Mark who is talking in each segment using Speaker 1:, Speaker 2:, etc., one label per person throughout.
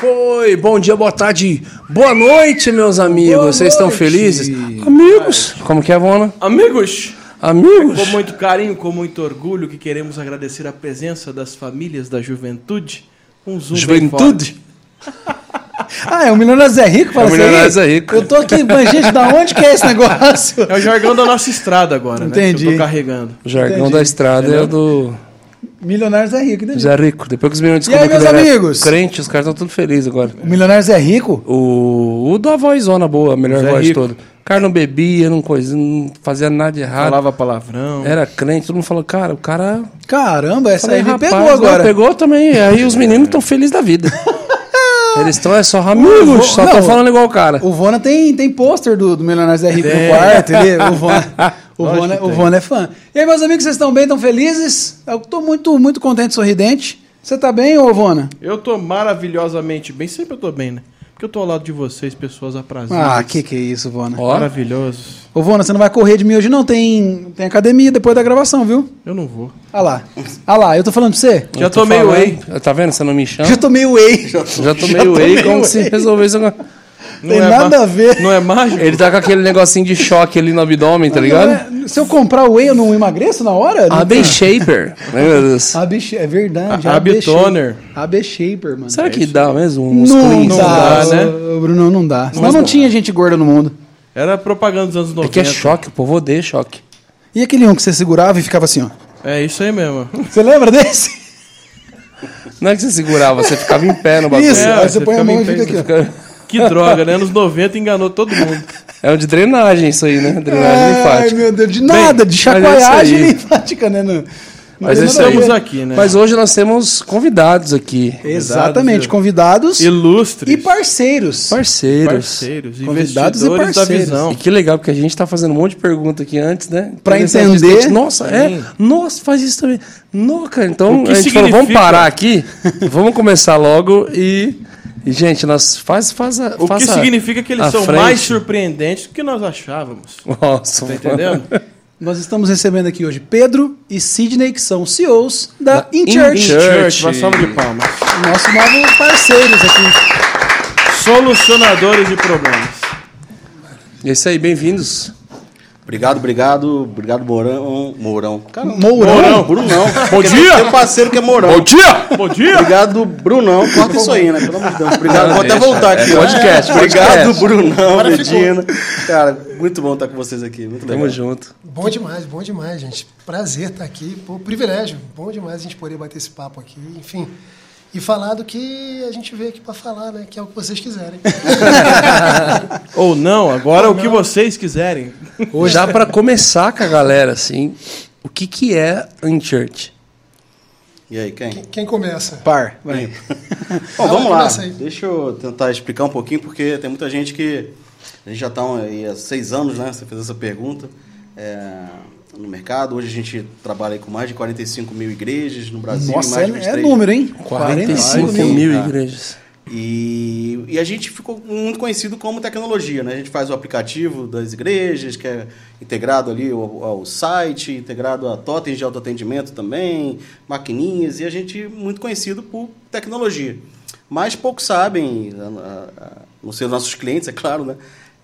Speaker 1: Foi! Bom dia, boa tarde, boa noite, meus amigos.
Speaker 2: Boa
Speaker 1: Vocês estão felizes? Amigos! Como que é, Vona?
Speaker 2: Amigos,
Speaker 1: Amigos!
Speaker 2: com muito carinho, com muito orgulho, que queremos agradecer a presença das famílias da juventude. Um zoom
Speaker 1: Juventude?
Speaker 3: Ah, é o Milionário Zé Rico, fala
Speaker 1: É o
Speaker 3: isso aí?
Speaker 1: Milionário Zé Rico.
Speaker 3: Eu tô aqui, mas gente, da onde que é esse negócio?
Speaker 2: É o jargão da nossa estrada agora, né? Que
Speaker 3: Entendi.
Speaker 2: eu tô carregando.
Speaker 1: O jargão
Speaker 3: Entendi.
Speaker 1: da estrada é o do
Speaker 3: Milionário Zé Rico, entendi.
Speaker 1: Zé Rico. Depois que os meninos
Speaker 3: E aí,
Speaker 1: descobriram que
Speaker 3: meus
Speaker 1: ele era
Speaker 3: amigos?
Speaker 1: crente, os caras estão tudo felizes agora.
Speaker 3: O Milionário Zé Rico?
Speaker 1: O, o da vozona boa, a melhor
Speaker 2: Zé
Speaker 1: voz de
Speaker 2: Rico.
Speaker 1: toda. O cara não bebia, não, coisa, não fazia nada de errado.
Speaker 2: Falava palavrão.
Speaker 1: Era crente, todo mundo falou, cara, o cara.
Speaker 3: Caramba, essa
Speaker 1: Falei,
Speaker 3: aí me pegou
Speaker 1: não,
Speaker 3: agora.
Speaker 1: Pegou também. Aí os meninos estão felizes da vida. Eles estão é só amigos, só estão falando igual o cara.
Speaker 3: O Vona tem, tem pôster do, do Milionário Zé Rico
Speaker 2: Tem.
Speaker 3: no quarto, ele, o Vona, o, Vona, o. Vona é fã. E aí, meus amigos, vocês estão bem, estão felizes? Eu tô muito, muito contente, sorridente. Você tá bem, ô Vona?
Speaker 2: Eu tô maravilhosamente bem, sempre eu tô bem, né? Porque eu tô ao lado de vocês, pessoas aprazíveis.
Speaker 3: Ah, que que é isso, Vona?
Speaker 1: Ó,
Speaker 2: Maravilhosos.
Speaker 3: Ô Vona, você não vai correr de mim hoje não, tem, tem academia depois da gravação, viu?
Speaker 2: Eu não vou.
Speaker 3: Ah lá, ah lá, eu tô falando pra você?
Speaker 2: Já tomei
Speaker 1: falando.
Speaker 2: whey.
Speaker 1: Tá vendo? Você não me chama.
Speaker 3: Já tomei whey.
Speaker 1: Já tomei
Speaker 3: já
Speaker 1: whey,
Speaker 3: tomei
Speaker 1: como
Speaker 3: whey.
Speaker 1: se resolvesse agora.
Speaker 3: Tem nada
Speaker 2: ma-
Speaker 3: a ver.
Speaker 2: Não é mágico?
Speaker 1: Ele tá com aquele negocinho de choque ali no abdômen, tá ligado?
Speaker 3: Não é- se eu comprar whey, eu não emagreço na hora? Não
Speaker 1: AB Shaper. Meu Deus.
Speaker 3: AB é verdade.
Speaker 2: A- AB Toner.
Speaker 3: AB Shaper, mano.
Speaker 1: Será que dá mesmo um
Speaker 3: Não
Speaker 1: musculinho?
Speaker 3: dá,
Speaker 2: dá, né?
Speaker 3: Bruno, não dá. Senão
Speaker 2: Mas
Speaker 3: não
Speaker 2: não.
Speaker 3: tinha gente gorda no mundo.
Speaker 2: Era propaganda dos anos 90.
Speaker 1: É que é choque, o povo odeia choque.
Speaker 3: E aquele um que você segurava e ficava assim, ó.
Speaker 2: É isso aí mesmo.
Speaker 3: Você lembra desse?
Speaker 1: Não é que você segurava, você ficava em pé no bagulho.
Speaker 3: Isso,
Speaker 2: É,
Speaker 3: aí você
Speaker 2: você
Speaker 3: põe a mão e fica aqui.
Speaker 1: Fica-
Speaker 2: Que droga, né? Anos 90 enganou todo mundo.
Speaker 1: É um de drenagem isso aí, né? Drenagem
Speaker 3: Ai,
Speaker 1: linfática.
Speaker 3: meu Deus, de nada, de
Speaker 1: mas é
Speaker 3: chacoalhagem
Speaker 1: aí.
Speaker 3: linfática, né?
Speaker 1: Mas é aí.
Speaker 2: Estamos aqui, né?
Speaker 1: Mas hoje nós temos convidados aqui.
Speaker 3: Exatamente, convidados
Speaker 2: Ilustres.
Speaker 3: e parceiros.
Speaker 1: Parceiros.
Speaker 2: parceiros,
Speaker 3: Convidados e parceiros.
Speaker 2: visão.
Speaker 1: E que legal, porque a gente tá fazendo um monte de pergunta aqui antes, né?
Speaker 3: Pra
Speaker 1: Interessante
Speaker 3: entender.
Speaker 1: Nossa, é. Nossa, faz isso também. No, cara, então a gente falou, vamos
Speaker 2: significa?
Speaker 1: parar aqui, vamos começar logo e. E, gente, nós faz, faz a.
Speaker 2: O que significa que eles são
Speaker 1: frente.
Speaker 2: mais surpreendentes do que nós achávamos.
Speaker 1: Nossa,
Speaker 2: Tá entendendo?
Speaker 3: Nós estamos recebendo aqui hoje Pedro e Sidney, que são CEOs da
Speaker 1: Da
Speaker 3: InChurch.
Speaker 1: In Church.
Speaker 2: Church, uma salva de palmas.
Speaker 3: Nossos novos parceiros aqui.
Speaker 2: Solucionadores de problemas.
Speaker 1: É isso aí, bem-vindos.
Speaker 4: Obrigado, obrigado, obrigado, Mourão. Mourão. Cara,
Speaker 3: Mourão?
Speaker 4: Brunão.
Speaker 2: Bom dia!
Speaker 4: Tem um parceiro que é Mourão.
Speaker 1: Bom dia!
Speaker 2: Bom dia!
Speaker 4: Obrigado, Brunão. Corta isso aí, né? Pelo amor de Deus. Obrigado. Vou até voltar aqui.
Speaker 1: É
Speaker 4: ó.
Speaker 1: podcast,
Speaker 4: Obrigado,
Speaker 1: podcast.
Speaker 4: Brunão, Medina. Cara, muito bom estar com vocês aqui. Muito legal.
Speaker 1: Tamo junto.
Speaker 5: Bom demais, bom demais, gente. Prazer estar aqui. Pô, privilégio. Bom demais a gente poder bater esse papo aqui. Enfim. E falar do que a gente veio aqui para falar, né? Que é o que vocês quiserem.
Speaker 2: Ou não, agora o que vocês quiserem.
Speaker 1: Hoje dá pra começar com a galera, assim, o que que é InChurch?
Speaker 4: E aí, quem?
Speaker 5: Quem começa?
Speaker 3: Par. Vai.
Speaker 4: Bom, vamos lá. Deixa eu tentar explicar um pouquinho, porque tem muita gente que. A gente já está aí há seis anos, né? Você fez essa pergunta. é, no mercado. Hoje a gente trabalha com mais de 45 mil igrejas no Brasil.
Speaker 3: Nossa,
Speaker 4: mais
Speaker 3: é,
Speaker 4: de
Speaker 3: é
Speaker 4: 23
Speaker 3: número, hein?
Speaker 1: 45
Speaker 4: mil.
Speaker 1: mil
Speaker 4: Ah.
Speaker 1: igrejas.
Speaker 4: E, e a gente ficou muito conhecido como tecnologia, né? A gente faz o aplicativo das igrejas, que é integrado ali ao, ao site, integrado a totens de autoatendimento também, maquininhas, e a gente muito conhecido por tecnologia. Mas poucos sabem, a, a, a não ser os nossos clientes, é claro, né?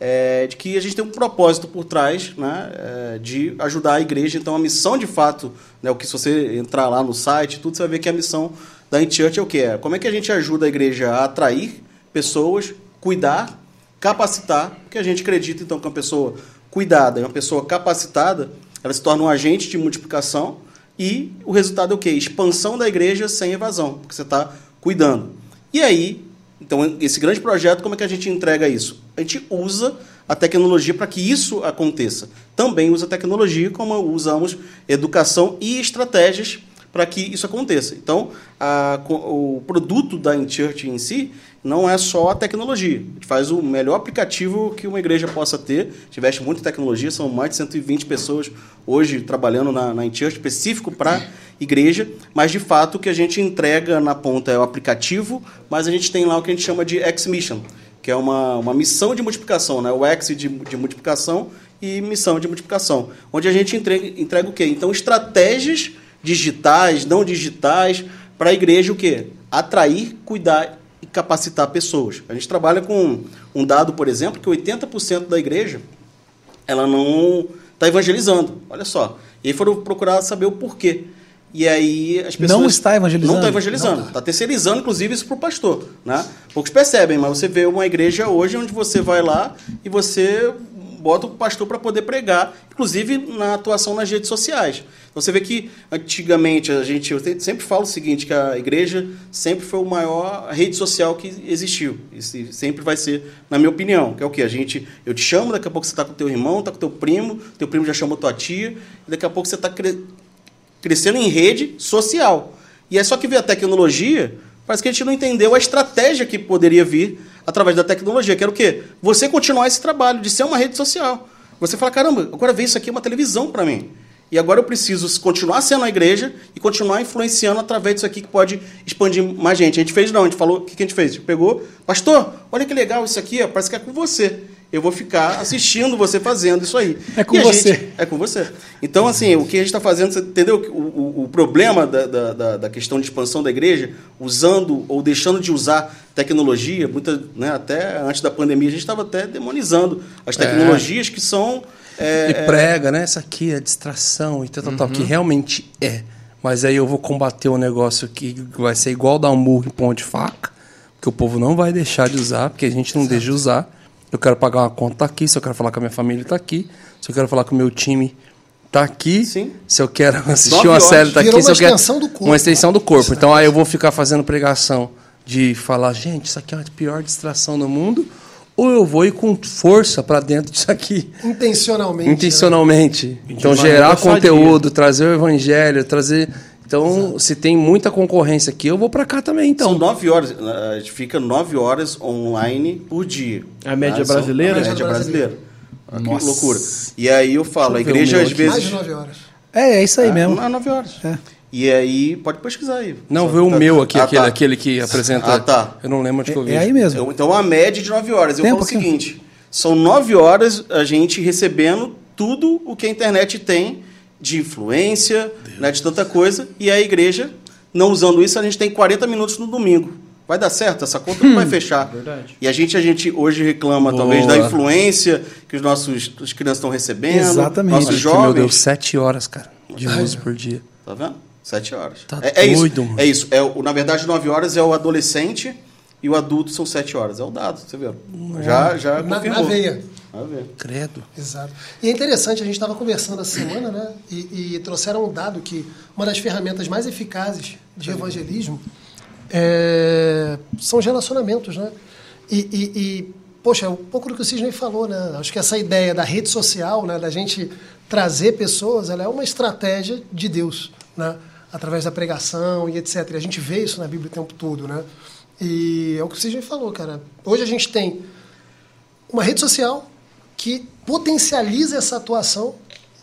Speaker 4: É, de que a gente tem um propósito por trás né, é, de ajudar a igreja. Então, a missão de fato, né, o que se você entrar lá no site, tudo você vai ver que a missão da InChurch é o que é. Como é que a gente ajuda a igreja a atrair pessoas, cuidar, capacitar, porque a gente acredita então que uma pessoa cuidada uma pessoa capacitada, ela se torna um agente de multiplicação e o resultado é o quê? Expansão da igreja sem evasão, porque você está cuidando. E aí, então, esse grande projeto, como é que a gente entrega isso? A gente usa a tecnologia para que isso aconteça. Também usa tecnologia, como usamos educação e estratégias para que isso aconteça. Então, a- o produto da InChurch em si não é só a tecnologia. A gente faz o melhor aplicativo que uma igreja possa ter. A gente investe muito em tecnologia, são mais de 120 pessoas hoje trabalhando na, na específico para igreja, mas de fato o que a gente entrega na ponta é o aplicativo, mas a gente tem lá o que a gente chama de X-Mission, que é uma, uma missão de multiplicação, né? o X de, de multiplicação e missão de multiplicação, onde a gente entrega, entrega o quê? Então, estratégias digitais, não digitais, para a igreja o quê? Atrair, cuidar e capacitar pessoas. A gente trabalha com um dado, por exemplo, que 80% da igreja ela não está evangelizando. Olha só. E aí foram procurar saber o porquê. E aí as pessoas.
Speaker 3: Não está evangelizando?
Speaker 4: Não está evangelizando. Está terceirizando, inclusive, isso para o pastor. Né? Poucos percebem, mas você vê uma igreja hoje onde você vai lá e você bota o pastor para poder pregar, inclusive na atuação nas redes sociais. Então você vê que antigamente a gente, eu sempre falo o seguinte, que a igreja sempre foi o maior rede social que existiu. Isso sempre vai ser, na minha opinião, que é o que a gente, eu te chamo, daqui a pouco você está com teu irmão, está com teu primo, teu primo já chamou tua tia, e daqui a pouco você está crescendo em rede social. E é só que ver a tecnologia, parece que a gente não entendeu a estratégia que poderia vir através da tecnologia, que era o quê? Você continuar esse trabalho de ser uma rede social. Você fala, caramba, agora ver isso aqui é uma televisão para mim. E agora eu preciso continuar sendo a igreja e continuar influenciando através disso aqui que pode expandir mais gente. A gente fez não, a gente falou, o que a gente fez? A gente pegou, pastor, olha que legal isso aqui, ó, parece que é com você. Eu vou ficar assistindo você fazendo isso aí.
Speaker 3: É com você.
Speaker 4: Gente, é com você. Então, assim, o que a gente está fazendo, você entendeu? O, o, o problema da, da, da, questão de expansão da igreja, usando ou deixando de usar tecnologia, muita, né, até antes da pandemia, a gente estava até demonizando as é. tecnologias é. que são
Speaker 1: é, e é. prega, né? Isso aqui é distração e tal, tal, uhum. tal, que realmente é. Mas aí eu vou combater um negócio que vai ser igual dar um murro em pão de faca, que o povo não vai deixar de usar, porque a gente não Exato. deixa de usar. Eu quero pagar uma conta tá aqui, se eu quero falar com a minha família tá aqui, se eu quero falar com o meu time tá aqui,
Speaker 4: Sim.
Speaker 1: se eu quero assistir uma série tá aqui,
Speaker 5: uma
Speaker 1: se eu quero
Speaker 5: do corpo.
Speaker 1: uma extensão do corpo. Então aí eu vou ficar fazendo pregação de falar, gente, isso aqui é a pior distração do mundo ou eu vou ir com força para dentro disso aqui.
Speaker 5: Intencionalmente. Né?
Speaker 1: Intencionalmente. Né? Então, gerar conteúdo, trazer o evangelho, trazer. Então, Exato. se tem muita concorrência aqui, eu vou para cá também. Então.
Speaker 4: São nove horas, a gente fica nove horas online por dia.
Speaker 2: A média tá? brasileira?
Speaker 4: A média brasileira. brasileira. Que loucura. E aí eu falo, a igreja às vezes.
Speaker 5: Mais de nove horas.
Speaker 3: É, é isso aí
Speaker 4: é,
Speaker 3: mesmo.
Speaker 4: Nove horas. É. E aí, pode pesquisar aí.
Speaker 1: Não, vê o tá, meu aqui, ah, aquele, tá. aquele que apresenta.
Speaker 4: Ah, tá.
Speaker 1: Eu não lembro onde
Speaker 3: é,
Speaker 1: que eu vi.
Speaker 3: É aí mesmo.
Speaker 4: Então, a média de 9 horas. Eu Tempo falo o seguinte: são 9 horas a gente recebendo tudo o que a internet tem de influência, né, de tanta coisa, e a igreja, não usando isso, a gente tem 40 minutos no domingo. Vai dar certo? Essa conta não vai hum. fechar.
Speaker 2: Verdade.
Speaker 4: E a gente, a gente hoje reclama, Boa. talvez, da influência que os nossos as crianças estão recebendo.
Speaker 3: Exatamente.
Speaker 4: Nossos jovens. Meu
Speaker 1: Deus, 7 horas, cara, de uso por dia.
Speaker 4: Tá vendo? Sete horas.
Speaker 1: Tá
Speaker 4: é, é
Speaker 1: doido,
Speaker 4: isso.
Speaker 1: Mano.
Speaker 4: É isso. É, o, na verdade, nove horas é o adolescente e o adulto são sete horas. É o dado, você viu? Já, já
Speaker 5: na,
Speaker 4: confirmou.
Speaker 5: Na veia.
Speaker 4: Na veia.
Speaker 1: Credo.
Speaker 5: Exato. E é interessante, a gente estava conversando essa semana, né? E, e, trouxeram um dado que uma das ferramentas mais eficazes de evangelismo é, são os relacionamentos, né? E, e, e, poxa, um pouco do que o Cisney falou, né? Acho que essa ideia da rede social, né? Da gente trazer pessoas, ela é uma estratégia de Deus, né? através da pregação e etc. E a gente vê isso na Bíblia o tempo todo, né? E é o que o Cisne falou, cara. Hoje a gente tem uma rede social que potencializa essa atuação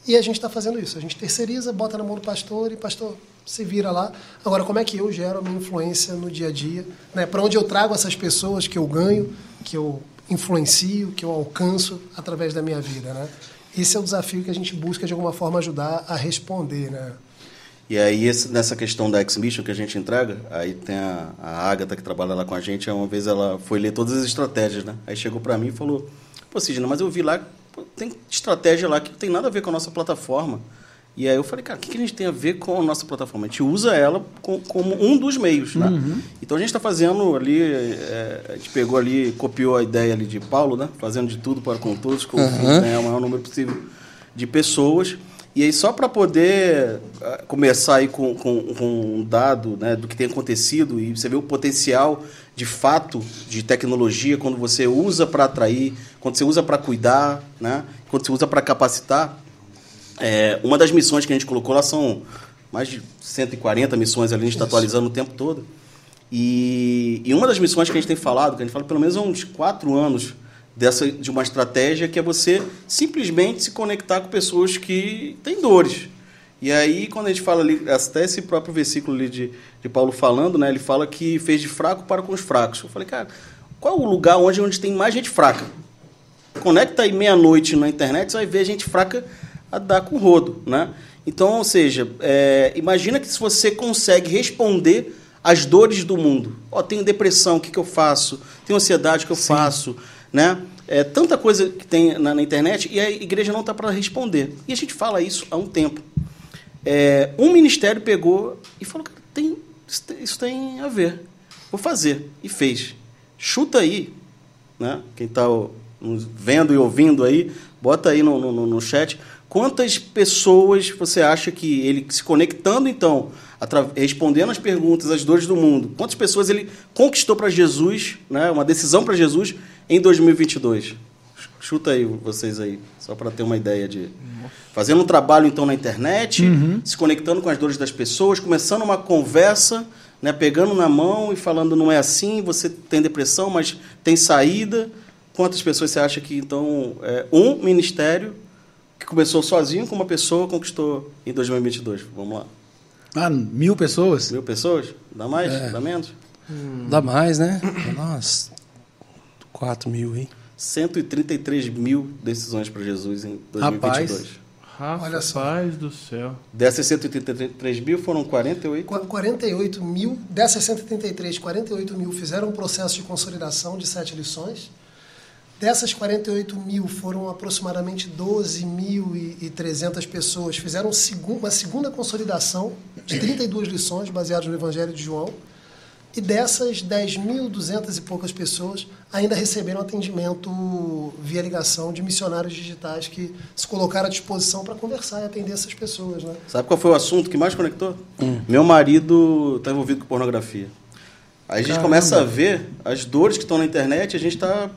Speaker 5: e a gente está fazendo isso. A gente terceiriza, bota na mão do pastor e pastor se vira lá. Agora, como é que eu gero a minha influência no dia a dia? Né? Para onde eu trago essas pessoas que eu ganho, que eu influencio, que eu alcanço através da minha vida, né? Esse é o desafio que a gente busca de alguma forma ajudar a responder, né?
Speaker 4: E aí, nessa questão da X-Mission que a gente entrega, aí tem a, a Agatha que trabalha lá com a gente, uma vez ela foi ler todas as estratégias, né? Aí chegou para mim e falou, pô, mas eu vi lá, pô, tem estratégia lá que não tem nada a ver com a nossa plataforma. E aí eu falei, cara, o que, que a gente tem a ver com a nossa plataforma? A gente usa ela com, como um dos meios, né? Uhum. Então a gente está fazendo ali, é, a gente pegou ali, copiou a ideia ali de Paulo, né? Fazendo de tudo para com todos, com uhum. né? o maior número possível de pessoas. E aí, só para poder ah, começar aí com, com, com, um dado né, do que tem acontecido e você vê o potencial de fato de tecnologia quando você usa para atrair, quando você usa para cuidar, né, quando você usa para capacitar. É, uma das missões que a gente colocou lá são mais de 140 missões ali, a gente está atualizando o tempo todo. E, e uma das missões que a gente tem falado, que a gente fala pelo menos há uns quatro anos, dessa de uma estratégia que é você simplesmente se conectar com pessoas que têm dores. E aí, quando a gente fala ali, até esse próprio versículo ali de, de Paulo falando, né, ele fala que fez de fraco para com os fracos. Eu falei, cara, qual é o lugar onde, onde tem mais gente fraca? Conecta aí meia-noite na internet, você vai ver gente fraca a dar com rodo, né? Então, ou seja, é, imagina que se você consegue responder as dores do mundo. Ó, tenho depressão, o que, que eu faço? Tenho ansiedade, o que eu faço? Né? É, tanta coisa que tem na, na internet e a igreja não está para responder. E a gente fala isso há um tempo. É, um ministério pegou e falou: "Cara, tem, isso tem- isso tem a ver. Vou fazer. E fez. Chuta aí, né? quem está vendo e ouvindo aí, bota aí no, no, no chat. Quantas pessoas você acha que ele se conectando, então, respondendo as perguntas, as dores do mundo, quantas pessoas ele conquistou para Jesus, né? uma decisão para Jesus em 2022? Chuta aí vocês aí, só para ter uma ideia de. Fazendo um trabalho então na internet, se conectando com as dores das pessoas, começando uma conversa, né, pegando na mão e falando não é assim, você tem depressão, mas tem saída. Quantas pessoas você acha que então é, um ministério que começou sozinho com uma pessoa conquistou em 2022? Vamos lá.
Speaker 3: Ah, mil pessoas?
Speaker 4: Mil pessoas? Dá mais?
Speaker 1: É.
Speaker 4: Dá menos?
Speaker 1: Dá mais, né? Nossa, 4 mil, hein?
Speaker 4: 133 mil decisões para Jesus em 2022.
Speaker 3: Rapaz.
Speaker 2: Olha só. Rapaz do céu.
Speaker 4: Dessas 133 mil foram 48.
Speaker 5: Qu- 48 mil, dessas 173, 48 mil fizeram um processo de consolidação de sete lições. Dessas 48 mil foram aproximadamente 12.300 pessoas fizeram uma segunda consolidação de 32 lições baseadas no Evangelho de João. E dessas 10.200 e poucas pessoas ainda receberam atendimento via ligação de missionários digitais que se colocaram à disposição para conversar e atender essas pessoas. Né?
Speaker 4: Sabe qual foi o assunto que mais conectou? Meu marido está envolvido com pornografia. Aí a gente começa a ver as dores que estão na internet, a gente está.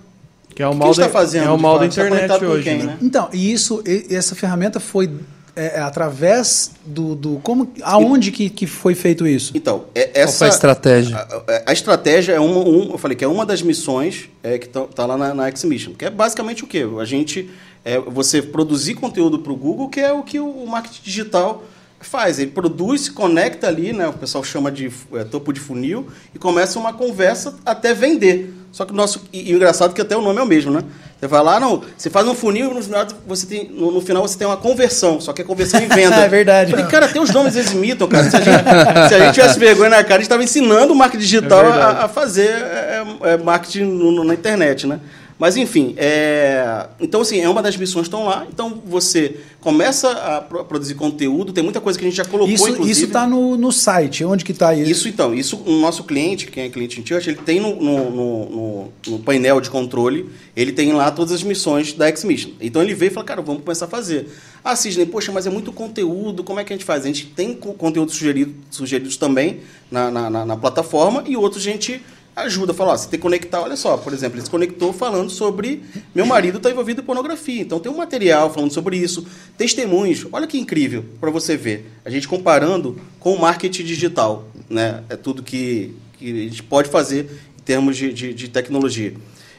Speaker 2: Que é o
Speaker 4: O que
Speaker 2: mal
Speaker 4: a gente
Speaker 2: da,
Speaker 4: tá fazendo
Speaker 2: é o mal da?
Speaker 4: Tá
Speaker 2: internet
Speaker 4: com
Speaker 2: hoje,
Speaker 4: quem,
Speaker 2: né?
Speaker 4: né?
Speaker 3: Então, e isso, e- essa ferramenta foi é, é, através do, do como, aonde que, que foi feito isso?
Speaker 4: Então, é-
Speaker 1: Qual
Speaker 4: essa.
Speaker 1: foi a estratégia?
Speaker 4: A, a- a estratégia é uma, um, eu falei que é uma das missões é, que está lá na, na X-Mission, que é basicamente o quê? A gente, é, você produzir conteúdo para o Google, que é o que o marketing digital faz. Ele produz, se conecta ali, né, o pessoal chama de é, topo de funil, e começa uma conversa até vender. Só que o nosso. E, e o engraçado é que até o nome é o mesmo, né? Você vai lá, não, você faz um funil e no final você tem, no, no final você tem uma conversão, só que é conversão em venda.
Speaker 3: É verdade.
Speaker 4: Falei, cara, até os nomes eles imitam, cara. Se a gente, se a gente tivesse vergonha na cara, a gente estava ensinando o marketing digital
Speaker 2: É
Speaker 4: a, a fazer é, é, marketing no- no- na internet, né? Mas, enfim, é... então, assim, é uma das missões que estão lá. Então, você começa a pro- produzir conteúdo, tem muita coisa que a gente já colocou,
Speaker 3: Isso
Speaker 4: inclusive.
Speaker 3: isso está no, no site, onde que está isso?
Speaker 4: Isso, então, isso o nosso cliente, quem é cliente em Church, ele tem no, no, no- no- painel de controle, ele tem lá todas as missões da X-Mission. Então ele veio e falou, cara, vamos começar a fazer. Ah, Sidney, poxa, mas é muito conteúdo, como é que a gente faz? A gente tem co- conteúdo sugerido, sugeridos também na, na, na- na plataforma e outros a gente ajuda, fala, ó, você tem que conectar, olha só, por exemplo, ele se conectou falando sobre meu marido está envolvido em pornografia, então tem um material falando sobre isso, testemunhos, olha que incrível para você ver, a gente comparando com o marketing digital, né, é tudo que, que a gente pode fazer em termos de, de, de tecnologia.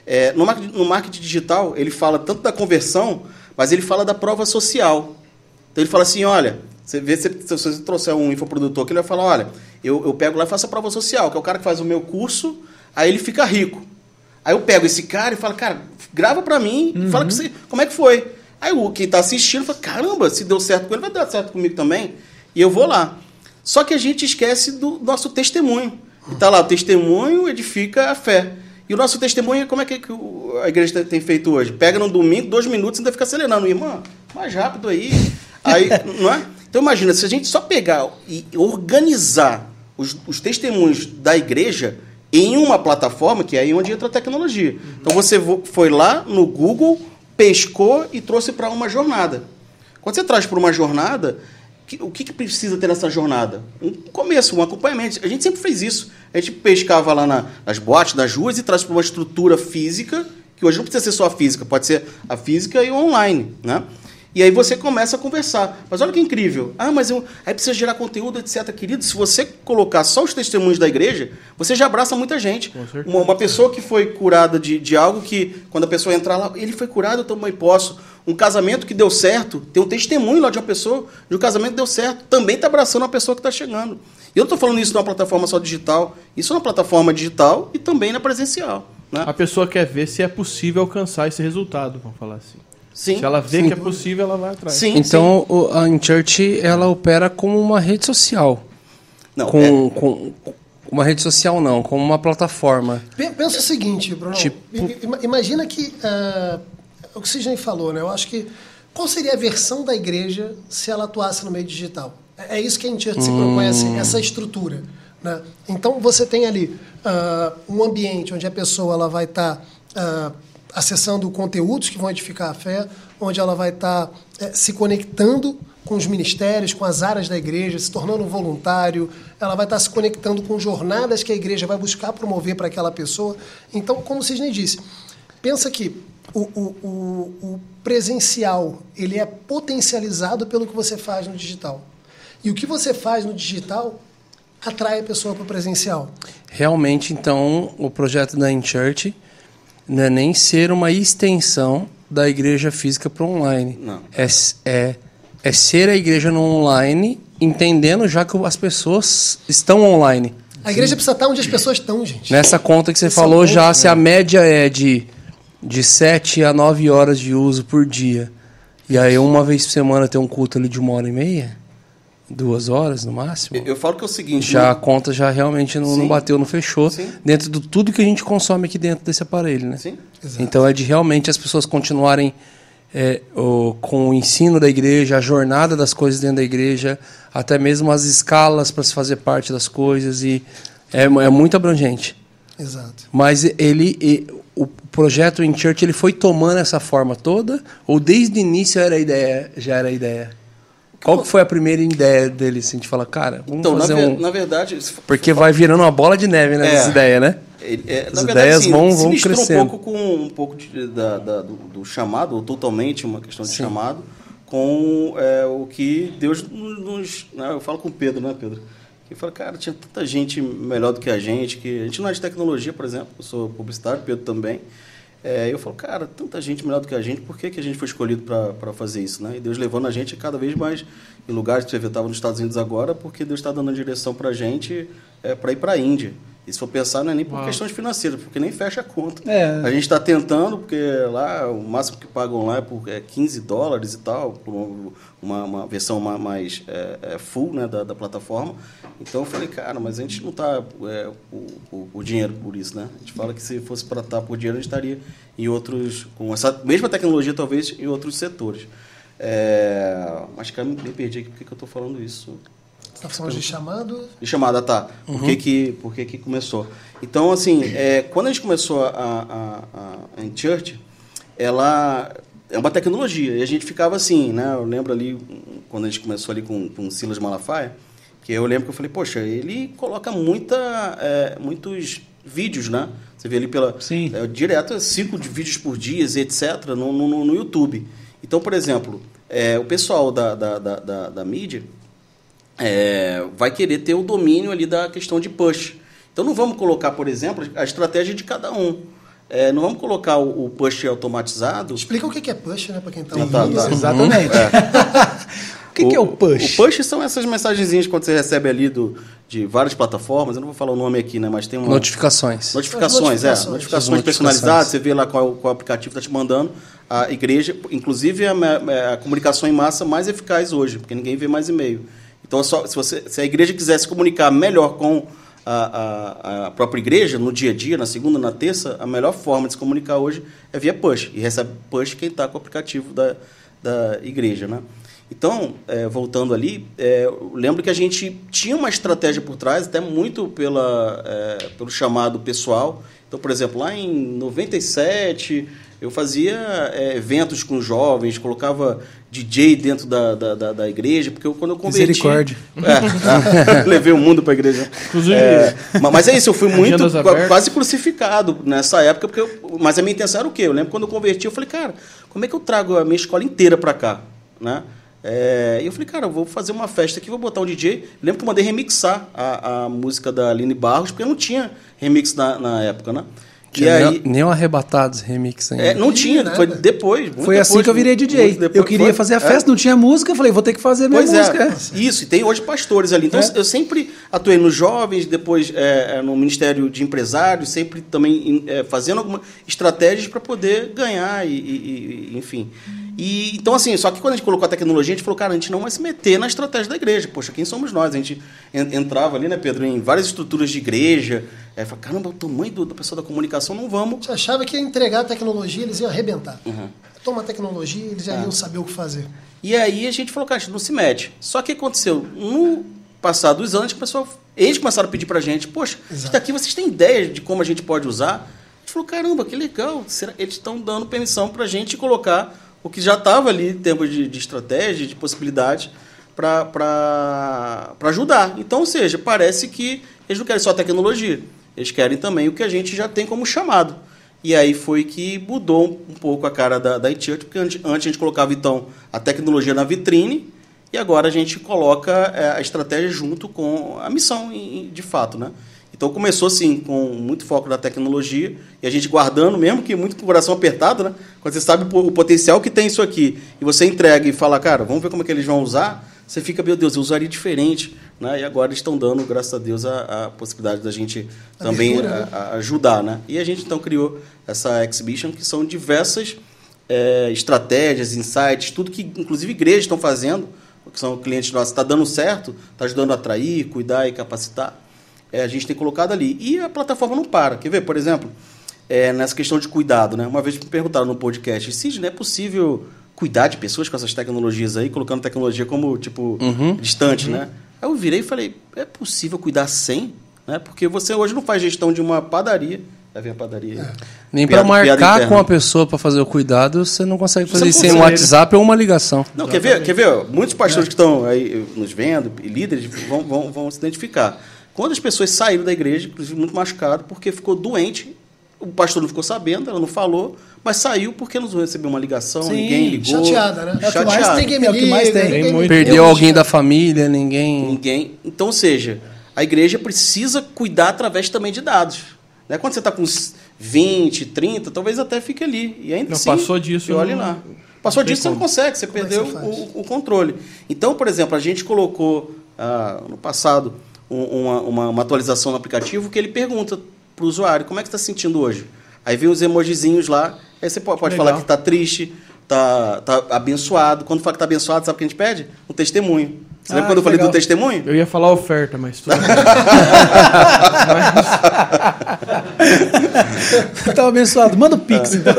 Speaker 4: É, no, no marketing digital, ele fala tanto da conversão, mas ele fala da prova social. Então ele fala assim, olha, você vê se, se você trouxer um infoprodutor que ele vai falar, olha, eu, eu pego lá e faço a prova social, que é o cara que faz o meu curso, aí ele fica rico. Aí eu pego esse cara e falo, cara, grava pra mim, fala que você, como é que foi. Aí o quem tá assistindo fala, caramba, se deu certo com ele, vai dar certo comigo também. E eu vou lá. Só que a gente esquece do nosso testemunho. E tá lá, o testemunho edifica a fé. E o nosso testemunho, como é que que a igreja tem feito hoje? Pega no domingo, dois minutos e ainda fica acelerando. Irmã, mais rápido aí. Aí, não é? Então imagina, se a gente só pegar e organizar os, os testemunhos da igreja em uma plataforma, que é aí onde entra a tecnologia. Então você vo- foi lá no Google, pescou e trouxe para uma jornada. Quando você traz para uma jornada, o que, que precisa ter nessa jornada? Um começo, um acompanhamento. A gente sempre fez isso. A gente pescava lá na- nas boates, nas ruas e traz para uma estrutura física, que hoje não precisa ser só a física, pode ser a física e o online, né? E aí você começa a conversar. Mas olha que incrível. Ah, mas eu, aí precisa gerar conteúdo, etc. Querido, se você colocar só os testemunhos da igreja, você já abraça muita gente. Uma, uma pessoa que foi curada de, de algo que, quando a pessoa entrar lá, ele foi curado, eu também posso. Um casamento que deu certo, tem um testemunho lá de uma pessoa, de um casamento que deu certo, também está abraçando a pessoa que está chegando. E eu não estou falando isso numa plataforma só digital, isso é uma plataforma digital e também na presencial. Né?
Speaker 2: A pessoa quer ver se é possível alcançar esse resultado, vamos falar assim.
Speaker 4: Sim.
Speaker 2: se ela vê que é possível, ela vai atrás.
Speaker 4: Sim,
Speaker 1: Então o- a InChurch ela opera como uma rede social.
Speaker 4: Não,
Speaker 1: com,
Speaker 4: é-
Speaker 1: com, Uma rede social não, como uma plataforma.
Speaker 5: Pe- Pensa o seguinte, Bruno.
Speaker 1: Tipo-
Speaker 5: Imagina que ah, o que o Sidney falou, né? Eu acho que qual seria a versão da igreja se ela atuasse no meio digital? É é isso que a gente se propõe, essa, essa estrutura. Né? Então você tem ali ah, um ambiente onde a pessoa ela vai estar acessando conteúdos que vão edificar a fé, onde ela vai estar eh, se conectando com os ministérios, com as áreas da igreja, se tornando voluntário, ela vai estar se conectando com jornadas que a igreja vai buscar promover para aquela pessoa. Então, como o Sidney disse, pensa que o, o- o- o presencial ele é potencializado pelo que você faz no digital. E o que você faz no digital atrai a pessoa para o presencial.
Speaker 1: Realmente, então, o projeto da InChurch não é nem ser uma extensão da igreja física para o online.
Speaker 4: Não.
Speaker 1: É, é, é ser a igreja no online, entendendo já que as pessoas estão online.
Speaker 5: A igreja precisa estar onde as pessoas estão, gente.
Speaker 1: Nessa conta que você
Speaker 5: Esse é
Speaker 1: falou,
Speaker 5: ponto,
Speaker 1: já
Speaker 5: né?
Speaker 1: se a média é de, de 7 a 9 horas de uso por dia, e aí uma vez por semana tem um culto ali de uma hora e meia, duas horas no máximo,
Speaker 4: Eu, eu falo que é o seguinte.
Speaker 1: já a conta já realmente não, não bateu, não fechou,
Speaker 4: Sim.
Speaker 1: dentro de tudo que a gente consome aqui dentro desse aparelho, né?
Speaker 4: Sim.
Speaker 1: Então é de realmente as pessoas continuarem é, o- com o ensino da igreja, a jornada das coisas dentro da igreja, até mesmo as escalas para se fazer parte das coisas e é, é muito abrangente.
Speaker 5: Exato.
Speaker 1: Mas ele, e- o projeto in Church ele foi tomando essa forma toda ou desde o início era a ideia, já era a ideia? Qual que foi a primeira ideia dele? Assim, de falar, cara, vamos
Speaker 4: Então, na,
Speaker 1: fazer
Speaker 4: ver-
Speaker 1: um...
Speaker 4: na verdade,
Speaker 1: Porque vai virando uma bola de neve, né?
Speaker 4: É.
Speaker 1: Essa ideia, né?
Speaker 4: Ele- é,
Speaker 1: As
Speaker 4: na verdade,
Speaker 1: ideias
Speaker 4: sim,
Speaker 1: vão- vão crescendo.
Speaker 4: um pouco com um pouco de- da- da- do, do chamado, ou totalmente uma questão de
Speaker 1: Sim.
Speaker 4: chamado, com é, o que Deus nos. né, eu falo com o Pedro, né, Pedro? Ele fala, cara, tinha tanta gente melhor do que a gente, que a gente não é de tecnologia, por exemplo, eu sou publicitário, Pedro também. É, eu falo, cara, tanta gente melhor do que a gente, por que, que a gente foi escolhido para fazer isso? Né? E Deus levando a gente cada vez mais em lugares que você estava nos Estados Unidos agora, porque Deus está dando a direção para a gente é, para ir para a Índia. E se for pensar, não é nem por
Speaker 2: Uau.
Speaker 4: questões financeiras, porque nem fecha a conta.
Speaker 3: É.
Speaker 4: A gente está tentando, porque lá o máximo que pagam lá é por é, 15 dólares e tal, por uma, uma versão ma- mais é, é, full né, da, da plataforma. Então eu falei, cara, mas a gente não está é, o, dinheiro por isso, né? A gente fala que se fosse para estar por dinheiro, a gente estaria em outros, com essa mesma tecnologia, talvez, em outros setores. É, mas, cara, me me perdi aqui, por que que eu estou falando isso?
Speaker 5: Está falando de chamado.
Speaker 4: De chamada, tá. Por, que, que, por que, que começou? Então, assim, é, quando a gente começou a, a, a, a Church, ela é uma tecnologia. E a gente ficava assim, né? Eu lembro ali, quando a gente começou ali com, com o Silas Malafaia, que eu lembro que eu falei, poxa, ele coloca muita, é, muitos vídeos, né? Você vê ali pela...
Speaker 3: Sim.
Speaker 4: É, direto, cinco de vídeos por dia, etc., no, no, no YouTube. Então, por exemplo, é, o pessoal da, da, da, da, da mídia é, vai querer ter o domínio ali da questão de push. Então não vamos colocar, por exemplo, a estratégia de cada um. É, não vamos colocar o, o push automatizado.
Speaker 5: Explica o que é push, né, para quem está
Speaker 4: Ah,
Speaker 5: ouvindo.
Speaker 4: tá, tá.
Speaker 3: Exatamente. o que, que é o push?
Speaker 4: O push são essas mensagenzinhas quando você recebe ali do, de várias plataformas. Eu não vou falar o nome aqui, né? Mas tem uma.
Speaker 1: Notificações.
Speaker 4: Notificações, é.
Speaker 5: notificações.
Speaker 4: Notificações
Speaker 1: As
Speaker 4: personalizadas,
Speaker 1: notificações.
Speaker 4: você vê lá qual, qual aplicativo está te mandando. A igreja, inclusive, é a, me- a comunicação em massa mais eficaz hoje, porque ninguém vê mais e-mail. Então, só, se, você, se a igreja quiser se comunicar melhor com a, a, a própria igreja, no dia a dia, na segunda, na terça, a melhor forma de se comunicar hoje é via push. E recebe push quem está com o aplicativo da, da igreja, né? Então, é, voltando ali, é, lembro que a gente tinha uma estratégia por trás, até muito pela, é, pelo chamado pessoal. Então, por exemplo, lá em 97, eu fazia é, eventos com jovens, colocava DJ dentro da, da, da, da igreja, porque eu, quando eu converti...
Speaker 3: Misericórdia.
Speaker 4: É, levei o mundo para a igreja.
Speaker 2: Inclusive,
Speaker 4: É, ma- mas é isso, eu fui muito qua-
Speaker 2: abertas.
Speaker 4: quase crucificado nessa época, porque eu- mas a minha intenção era o quê? Eu lembro quando eu converti, eu falei, cara, como é que eu trago a minha escola inteira para cá, né? É, e eu falei, cara, eu vou fazer uma festa aqui, vou botar um DJ. Lembro que eu mandei remixar a, a música da Aline Barros, porque não tinha remix na, na época, né? E aí,
Speaker 1: nem, o Arrebatados remix ainda.
Speaker 4: é, não tinha,
Speaker 5: nada.
Speaker 4: foi depois. muito
Speaker 3: Foi assim
Speaker 4: depois,
Speaker 3: que eu virei DJ.
Speaker 4: depois.
Speaker 3: Eu queria
Speaker 4: Foi-
Speaker 3: fazer a
Speaker 4: é.
Speaker 3: festa, não tinha música, eu falei, vou ter que fazer minha
Speaker 4: Pois
Speaker 3: música.
Speaker 4: é, isso. E tem hoje pastores ali. Então,
Speaker 3: É.
Speaker 4: eu sempre atuei nos jovens, depois é, é, no Ministério de Empresários, sempre também é, fazendo algumas estratégias para poder ganhar, e, e- e- enfim. E, então, assim, só que quando a gente colocou a tecnologia, a gente falou, cara, a gente não vai se meter na estratégia da igreja. Poxa, quem somos nós? A gente en- entrava ali, né, Pedro, em várias estruturas de igreja. É, falava, caramba, o tamanho do, da pessoa da comunicação, não vamos.
Speaker 5: gente achava que ia entregar a tecnologia, eles iam arrebentar.
Speaker 4: Uhum.
Speaker 5: Toma a tecnologia, eles já iam saber o que fazer.
Speaker 4: E aí a gente falou, cara, a gente não se mete. Só que aconteceu, no passar dos anos, o pessoal, eles começaram a pedir pra gente, poxa, isso
Speaker 5: Exato.
Speaker 4: daqui vocês têm ideia de como a gente pode usar? A gente falou, caramba, que legal. Será- Eles estão dando permissão pra gente colocar o que já estava ali em termos de, de estratégia, de possibilidade, para ajudar. Então, ou seja, parece que eles não querem só tecnologia, eles querem também o que a gente já tem como chamado. E aí foi que mudou um pouco a cara da, da porque antes, antes a gente colocava então a tecnologia na vitrine e agora a gente coloca é, a estratégia junto com a missão, de fato, né? Então começou assim com muito foco na tecnologia e a gente guardando, mesmo que muito com o coração apertado, né? Quando você sabe o po- o potencial que tem isso aqui e você entrega e fala, cara, vamos ver como é que eles vão usar, você fica, meu Deus, eu usaria diferente, né? E agora estão dando, graças a Deus, a, a possibilidade da gente também
Speaker 5: Abertura, né?
Speaker 4: a- a- ajudar, né? E a gente então criou essa exhibition que são diversas é, estratégias, insights, tudo que inclusive igrejas estão fazendo, que são clientes nossos, está dando certo, está ajudando a atrair, cuidar e capacitar. É, a gente tem colocado ali. E a plataforma não para. Quer ver, por exemplo, é, nessa questão de cuidado, né? Uma vez me perguntaram no podcast, Sidney, é possível cuidar de pessoas com essas tecnologias aí, colocando tecnologia como, tipo, distante, né? Aí eu virei e falei, é possível cuidar sem? Né? Porque você hoje não faz gestão de uma padaria. Vai ver a padaria. aí.
Speaker 1: Nem
Speaker 4: piada
Speaker 1: marcar com a pessoa pra fazer o cuidado, você não consegue fazer isso sem um. WhatsApp ou uma ligação.
Speaker 4: Não, quer ver? Quer ver? Muitos pastores que estão aí nos vendo, líderes, vão, vão, vão se identificar. Quando as pessoas saíram da igreja, inclusive muito machucado, porque ficou doente, o pastor não ficou sabendo, ela não falou, mas saiu porque não recebeu uma ligação,
Speaker 3: Sim,
Speaker 4: ninguém ligou.
Speaker 5: chateada, né?
Speaker 3: É o que mais
Speaker 4: Chateada.
Speaker 3: É o que mais tem.
Speaker 5: ninguém.
Speaker 1: Perdeu alguém da família, ninguém.
Speaker 4: Ninguém. Então, ou seja, a igreja precisa cuidar através também de dados. Né? Quando você está com uns 20, 30, talvez até fique ali. E ainda
Speaker 2: Não,
Speaker 4: assim,
Speaker 2: passou disso,
Speaker 4: E olhe
Speaker 2: não-
Speaker 4: lá. Passou disso, você não
Speaker 2: como.
Speaker 4: consegue, você
Speaker 5: Como é
Speaker 4: perdeu
Speaker 5: você
Speaker 4: o, o controle. Então, por exemplo, a gente colocou ah, no passado uma, uma, uma atualização no aplicativo que ele pergunta para o usuário como é que está se sentindo hoje. Aí vem os emojizinhos lá, aí você pode, falar que está triste, tá, tá abençoado. Quando fala que está abençoado, sabe o que a gente pede? Um testemunho. Você
Speaker 3: Ah,
Speaker 4: lembra quando eu falei do
Speaker 3: legal.
Speaker 4: testemunho?
Speaker 2: Eu ia falar oferta, mas tudo bem.
Speaker 3: Então, abençoado. Manda o Pix, então.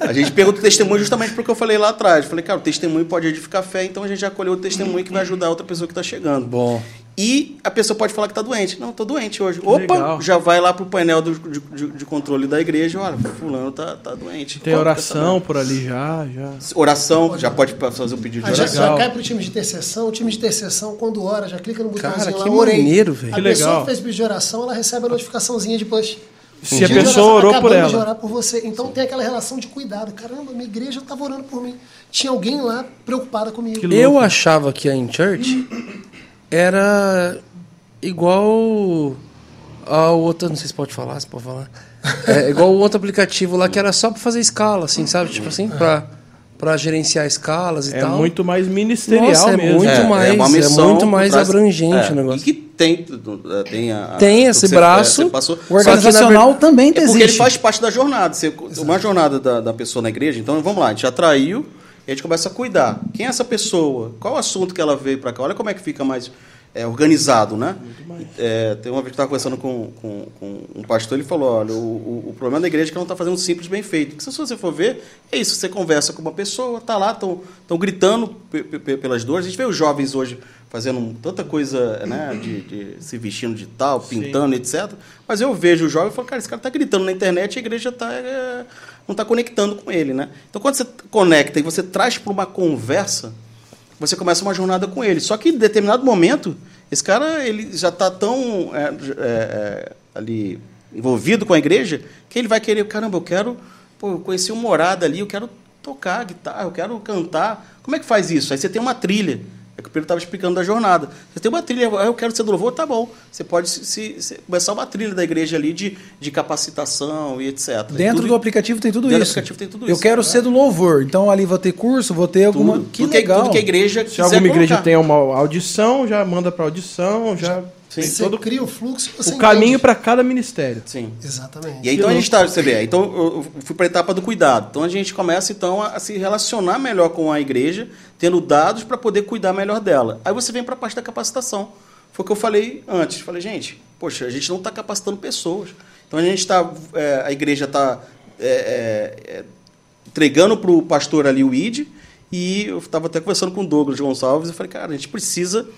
Speaker 4: A gente pergunta o testemunho justamente porque eu falei lá atrás. Eu falei, cara, o testemunho pode edificar fé, então a gente já colheu o testemunho que vai ajudar a outra pessoa que está chegando.
Speaker 1: Bom.
Speaker 4: E a pessoa pode falar que está doente. Não, estou doente hoje. Opa,
Speaker 2: Legal.
Speaker 4: já vai lá pro painel do- de, de- de controle da igreja. Olha, fulano tá, tá doente.
Speaker 2: Tem
Speaker 4: é
Speaker 2: oração
Speaker 4: essa-
Speaker 2: por ali já, já.
Speaker 4: Oração, já pode fazer o pedido de
Speaker 5: já,
Speaker 4: oração.
Speaker 2: Legal.
Speaker 5: já cai pro time de intercessão, o time de intercessão, quando ora, já clica no botãozinho
Speaker 1: Cara,
Speaker 5: lá,
Speaker 1: que
Speaker 5: orei.
Speaker 1: maneiro, velho.
Speaker 5: A
Speaker 2: Que
Speaker 5: pessoa
Speaker 2: legal.
Speaker 5: que fez pedido de oração, ela recebe a notificaçãozinha depois.
Speaker 2: Se a pessoa orou por
Speaker 5: acabamos de
Speaker 2: ela.
Speaker 5: orar por você. Então tem aquela relação de cuidado. Caramba, minha igreja estava orando por mim. Tinha alguém lá preocupada comigo.
Speaker 1: Eu achava que a InChurch era igual ao outro, não sei se pode falar, se pode falar. É igual o outro aplicativo lá que era só pra fazer escala, assim, sabe? Tipo assim, pra, pra gerenciar escalas e
Speaker 2: É
Speaker 1: tal.
Speaker 2: muito mais ministerial
Speaker 1: Nossa, é
Speaker 2: mesmo.
Speaker 1: muito mais- é muito
Speaker 4: por
Speaker 1: mais abrangente o negócio.
Speaker 4: E que tem, é, tem, a,
Speaker 1: Tem
Speaker 4: a-
Speaker 1: esse
Speaker 4: você-
Speaker 1: braço.
Speaker 4: é, você passou.
Speaker 3: O organizacional
Speaker 1: verdade,
Speaker 3: também
Speaker 4: É porque
Speaker 3: existe.
Speaker 4: ele faz parte da jornada. Você- uma jornada da, da pessoa na igreja, então vamos lá, a gente atraiu e a gente começa a cuidar. Quem é essa pessoa? Qual o assunto que ela veio para cá? Olha como é que fica mais é, organizado, né? É, tem uma vez que eu estava conversando com, com, com um pastor, ele falou: olha, o, o, o problema da igreja é que ela não está fazendo simples bem feito. Porque se você for ver, é isso, você conversa com uma pessoa, tá lá, estão gritando pe- pe- pelas dores. A gente vê os jovens hoje fazendo tanta coisa, né, de, de se vestindo de tal, pintando, etc. Mas eu vejo o jovem e falo, cara, esse cara está gritando na internet e a igreja tá, é, não está conectando com ele, né? Então, quando você conecta e você traz para uma conversa, você começa uma jornada com ele. Só que em determinado momento, esse cara ele já está tão é, é, é, ali envolvido com a igreja que ele vai querer, caramba, eu quero, pô, eu conheci uma morada ali, eu quero tocar guitarra, eu quero cantar. Como é que faz isso? Aí você tem uma trilha. É que o Pedro estava explicando da jornada. Você tem uma trilha, ah, eu quero ser do louvor, tá bom. Você pode se, se- começar uma trilha da igreja ali de, de capacitação e etc.
Speaker 3: Dentro
Speaker 4: Tudo-
Speaker 3: do aplicativo tem tudo
Speaker 4: Dentro do
Speaker 3: isso.
Speaker 4: aplicativo tem tudo
Speaker 3: Eu
Speaker 4: isso.
Speaker 3: quero ser do louvor, então ali vou ter curso, vou ter alguma.
Speaker 4: tudo,
Speaker 3: Que
Speaker 4: tudo
Speaker 3: legal.
Speaker 4: tudo que a igreja
Speaker 2: Se alguma igreja
Speaker 4: colocar.
Speaker 2: tem uma audição, já manda pra audição, já.
Speaker 4: Sim,
Speaker 5: você
Speaker 2: todo-
Speaker 5: cria o fluxo, você
Speaker 2: o caminho para cada ministério.
Speaker 4: Sim.
Speaker 5: Exatamente.
Speaker 4: E aí, então a gente está, você vê, então eu fui para a etapa do cuidado. Então a gente começa então a, se relacionar melhor com a igreja, tendo dados para poder cuidar melhor dela. Aí você vem para a parte da capacitação. Foi o que eu falei antes. Falei, gente, poxa, a gente não está capacitando pessoas. Então a gente está, a igreja está entregando para o pastor ali o ID e eu estava até conversando com o Douglas Gonçalves e falei, cara, a gente precisa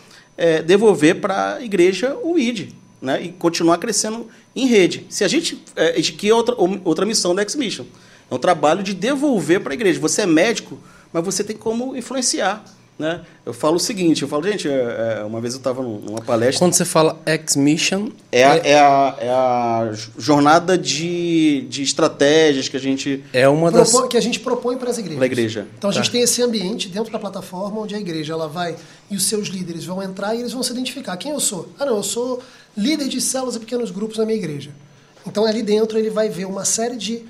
Speaker 4: é, devolver para a igreja o ID, né? E continuar crescendo em rede. Se a gente é, que é outra outra missão da X-Mission, é um trabalho de devolver para a igreja. Você é médico, mas você tem como influenciar, né? Eu falo o seguinte, eu falo, gente, é, é, uma vez eu estava numa palestra
Speaker 1: Quando você fala X-Mission,
Speaker 4: é, a, é, a, é a jornada de, de estratégias que a gente
Speaker 1: é uma das.
Speaker 5: Propõe- que a gente propõe para as igrejas.
Speaker 4: Pra igreja.
Speaker 5: Então a gente
Speaker 1: Tá.
Speaker 5: tem esse ambiente dentro da plataforma onde a igreja ela vai e os seus líderes vão entrar e eles vão se identificar. Quem eu sou? Ah, não, eu sou líder de células e pequenos grupos na minha igreja. Então ali dentro ele vai ver uma série de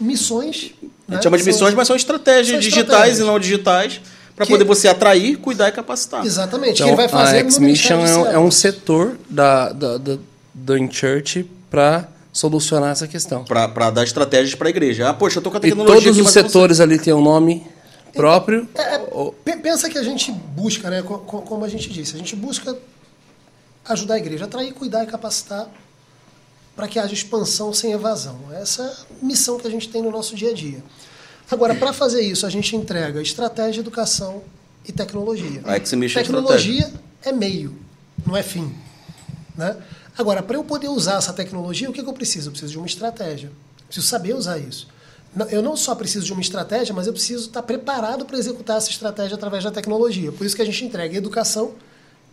Speaker 5: missões.
Speaker 4: A
Speaker 5: né?
Speaker 4: gente chama de missões, mas são estratégias
Speaker 5: são
Speaker 4: digitais
Speaker 5: estratégias.
Speaker 4: e não digitais para poder você atrair, cuidar e capacitar.
Speaker 5: Exatamente.
Speaker 1: Então,
Speaker 5: que ele vai fazer
Speaker 1: a X-Mission é, um- é um setor da, da, da, do InChurch para solucionar essa questão.
Speaker 4: Para dar estratégias para a igreja. Ah, poxa, eu tô com a
Speaker 1: E
Speaker 4: tecnologia
Speaker 1: todos
Speaker 4: aqui,
Speaker 1: os setores ali têm um nome próprio. Ou-
Speaker 5: Pe- Pensa que a gente busca, né, co- co- como a gente disse, a gente busca ajudar a igreja, atrair, cuidar e capacitar para que haja expansão sem evasão. Essa é a missão que a gente tem no nosso dia a dia. Agora, para fazer isso, a gente entrega estratégia, educação e tecnologia.
Speaker 4: A X-Mission é
Speaker 5: tecnologia é meio, não é fim. Né? Agora, para eu poder usar essa tecnologia, o que, que eu preciso? Eu preciso de uma estratégia. Eu preciso saber usar isso. Eu não só preciso de uma estratégia, mas eu preciso estar preparado para executar essa estratégia através da tecnologia. Por isso que a gente entrega educação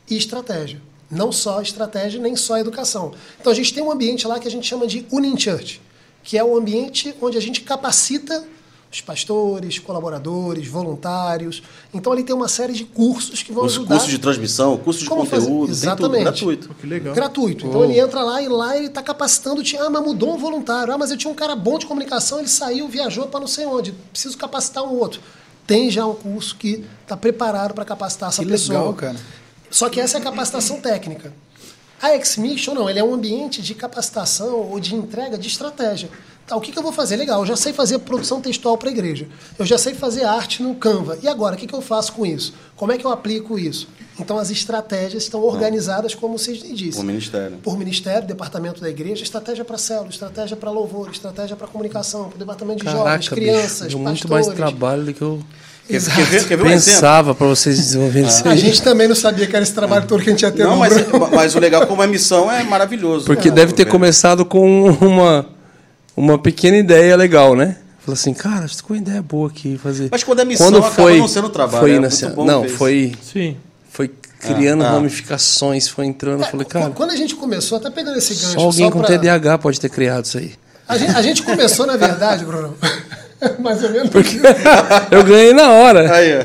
Speaker 5: e estratégia. Não só estratégia, nem só educação. Então a gente tem um ambiente lá que a gente chama de Unin Church, que é o ambiente onde a gente capacita os pastores, colaboradores, voluntários. Então ali tem uma série de cursos que vão
Speaker 4: Os
Speaker 5: ajudar.
Speaker 4: cursos de transmissão, cursos de
Speaker 5: Como fazer?
Speaker 4: conteúdo, tem tudo
Speaker 5: Exatamente.
Speaker 4: gratuito.
Speaker 2: Que legal.
Speaker 5: Gratuito. Então ele entra lá e lá ele está capacitando o time. Ah, mas mudou um voluntário. Ah, mas eu tinha um cara bom de comunicação, ele saiu, viajou para não sei onde. Preciso capacitar um outro. Tem já um curso que está preparado para capacitar essa
Speaker 3: Que
Speaker 5: pessoa.
Speaker 3: legal, cara.
Speaker 5: Só que essa é a capacitação técnica. A X-Mission, não, ele é um ambiente de capacitação ou de entrega de estratégia. Tá, o que, que eu vou fazer? Legal, eu já sei fazer produção textual para a igreja. Eu já sei fazer arte no Canva. E agora, o que, que eu faço com isso? Como é que eu aplico isso? Então, as estratégias estão organizadas, como vocês disse.
Speaker 4: Por ministério.
Speaker 5: Por ministério, departamento da igreja, estratégia para célula, estratégia para louvor, estratégia para comunicação, para o departamento de jovens,
Speaker 1: Caraca,
Speaker 5: crianças,
Speaker 1: bicho, deu muito
Speaker 5: pastores.
Speaker 1: mais trabalho do que eu
Speaker 4: Quer,
Speaker 5: Exato.
Speaker 4: quer ver, quer ver um exemplo?
Speaker 1: pensava para vocês desenvolverem isso
Speaker 5: A gente também não sabia que era esse trabalho todo que a gente ia ter.
Speaker 4: Não, mas, mas o legal como é missão é maravilhoso.
Speaker 1: Porque
Speaker 4: É,
Speaker 1: deve ter
Speaker 4: é.
Speaker 1: começado com uma, uma pequena ideia legal, né? Falou assim, cara, acho que uma ideia boa aqui fazer.
Speaker 4: Mas quando é missão,
Speaker 1: quando
Speaker 4: acaba
Speaker 1: foi,
Speaker 4: não sendo trabalho,
Speaker 1: Foi
Speaker 4: é
Speaker 1: não,
Speaker 4: isso.
Speaker 1: foi,
Speaker 2: Sim.
Speaker 1: foi criando
Speaker 4: Ah, ah.
Speaker 1: ramificações, foi entrando. Eu falei,
Speaker 5: É,
Speaker 1: cara,
Speaker 5: quando a gente começou, até pegando esse gancho,
Speaker 1: só alguém com
Speaker 5: pra-
Speaker 1: TDAH pode ter criado isso aí.
Speaker 5: A gente, a gente começou, na verdade, Bruno, mais ou menos.
Speaker 1: Eu ganhei na hora.
Speaker 4: Aí, ó.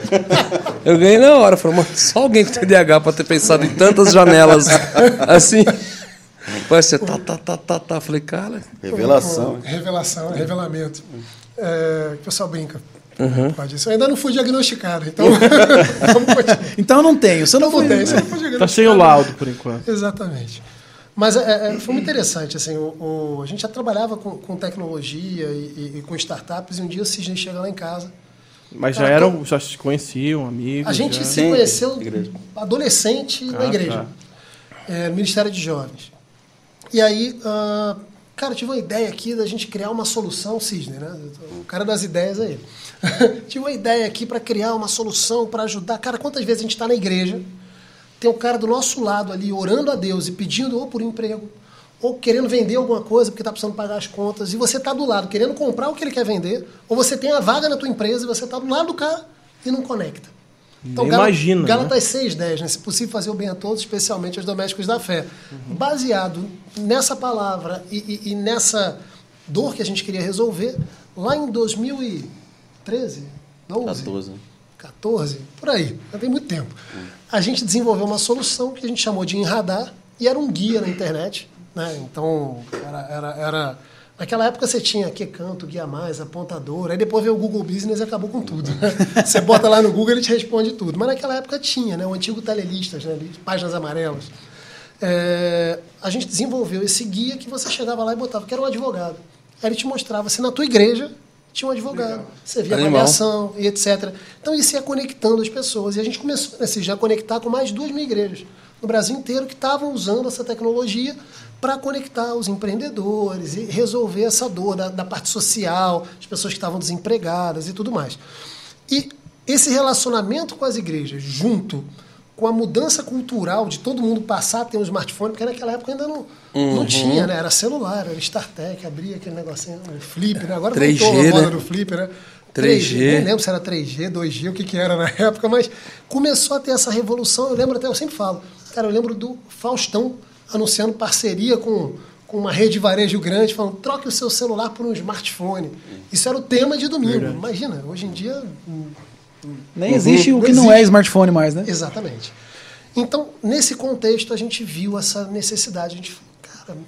Speaker 1: Eu ganhei na hora. Falei, mano, só alguém com TDAH pode ter pensado em tantas janelas assim. Vai ser tá, tá, tá, tá, tá. Falei, cara,
Speaker 4: Revelação.
Speaker 5: Revelação, revelamento. É, o pessoal brinca.
Speaker 1: Uhum.
Speaker 5: Pode isso. Eu ainda não fui diagnosticado, então.
Speaker 3: Então não tenho. Você não
Speaker 5: Não
Speaker 3: foi.
Speaker 5: tem, você não foi diagnosticado.
Speaker 2: Tá sem o laudo por enquanto.
Speaker 5: Exatamente. Mas é, é, foi muito interessante. Assim, o, o- a gente já trabalhava com, com tecnologia e, e- e com startups, e um dia o Cisne chega lá em casa.
Speaker 2: Mas já eram, já se conheciam, amigos.
Speaker 5: A gente
Speaker 2: já.
Speaker 5: se
Speaker 4: Sim,
Speaker 5: conheceu
Speaker 4: igreja.
Speaker 5: adolescente na
Speaker 2: Ah,
Speaker 5: igreja, é, no Ministério de Jovens. E aí, ah, cara, tive uma ideia aqui da gente criar uma solução, Cisne, né? O cara das ideias aí. tive uma ideia aqui para criar uma solução para ajudar. Cara, quantas vezes a gente está na igreja, tem um cara do nosso lado ali orando a Deus e pedindo ou por emprego, ou querendo vender alguma coisa porque está precisando pagar as contas, e você está do lado querendo comprar o que ele quer vender, ou você tem a vaga na tua empresa e você está do lado do cara e não conecta. Então,
Speaker 2: imagina, né?
Speaker 5: Gálatas 6,10, né? Se possível fazer o bem a todos, especialmente aos domésticos da fé. Baseado nessa palavra e, e- e nessa dor que a gente queria resolver, lá em 2013, 12,
Speaker 4: 14.
Speaker 5: 14, por aí, já tem muito tempo. A gente desenvolveu uma solução que a gente chamou de Enradar e era um guia na internet. Né? Então, era, era, era- Naquela época você tinha que canto, guia mais, apontador, aí depois veio o Google Business e acabou com tudo. né? Você bota lá no Google ele te responde tudo. Mas naquela época tinha, né? O antigo Telelistas, né? páginas amarelas. É, a gente desenvolveu esse guia que você chegava lá e botava, que era um advogado. Aí ele te mostrava se na tua igreja tinha um advogado. Você via
Speaker 1: Animal.
Speaker 5: avaliação e etc. Então isso ia conectando as pessoas. E a gente começou nesse já a conectar com mais de duas mil igrejas no Brasil inteiro que estavam usando essa tecnologia para conectar os empreendedores e resolver essa dor da, da parte social, as pessoas que estavam desempregadas e tudo mais. E esse relacionamento com as igrejas, junto com a mudança cultural de todo mundo passar a ter um smartphone, porque naquela época ainda não, não tinha, né? Era celular, era StarTech, abria aquele negocinho, um flipper, né? Agora
Speaker 1: 3G,
Speaker 5: voltou a moda
Speaker 1: né?
Speaker 5: do flipper, né?
Speaker 1: 3G.
Speaker 5: Nem lembro se era 3G, 2G, o que, que era na época, mas começou a ter essa revolução. Eu lembro até, eu sempre falo, cara, eu lembro do Faustão anunciando parceria com, com uma rede de varejo grande, falando, troque o seu celular por um smartphone. Isso era o tema de domingo. Imagina, hoje em dia
Speaker 3: Nem existe o que não é smartphone mais, né?
Speaker 5: Exatamente. Então, nesse contexto, a gente viu essa necessidade. A gente falou, cara,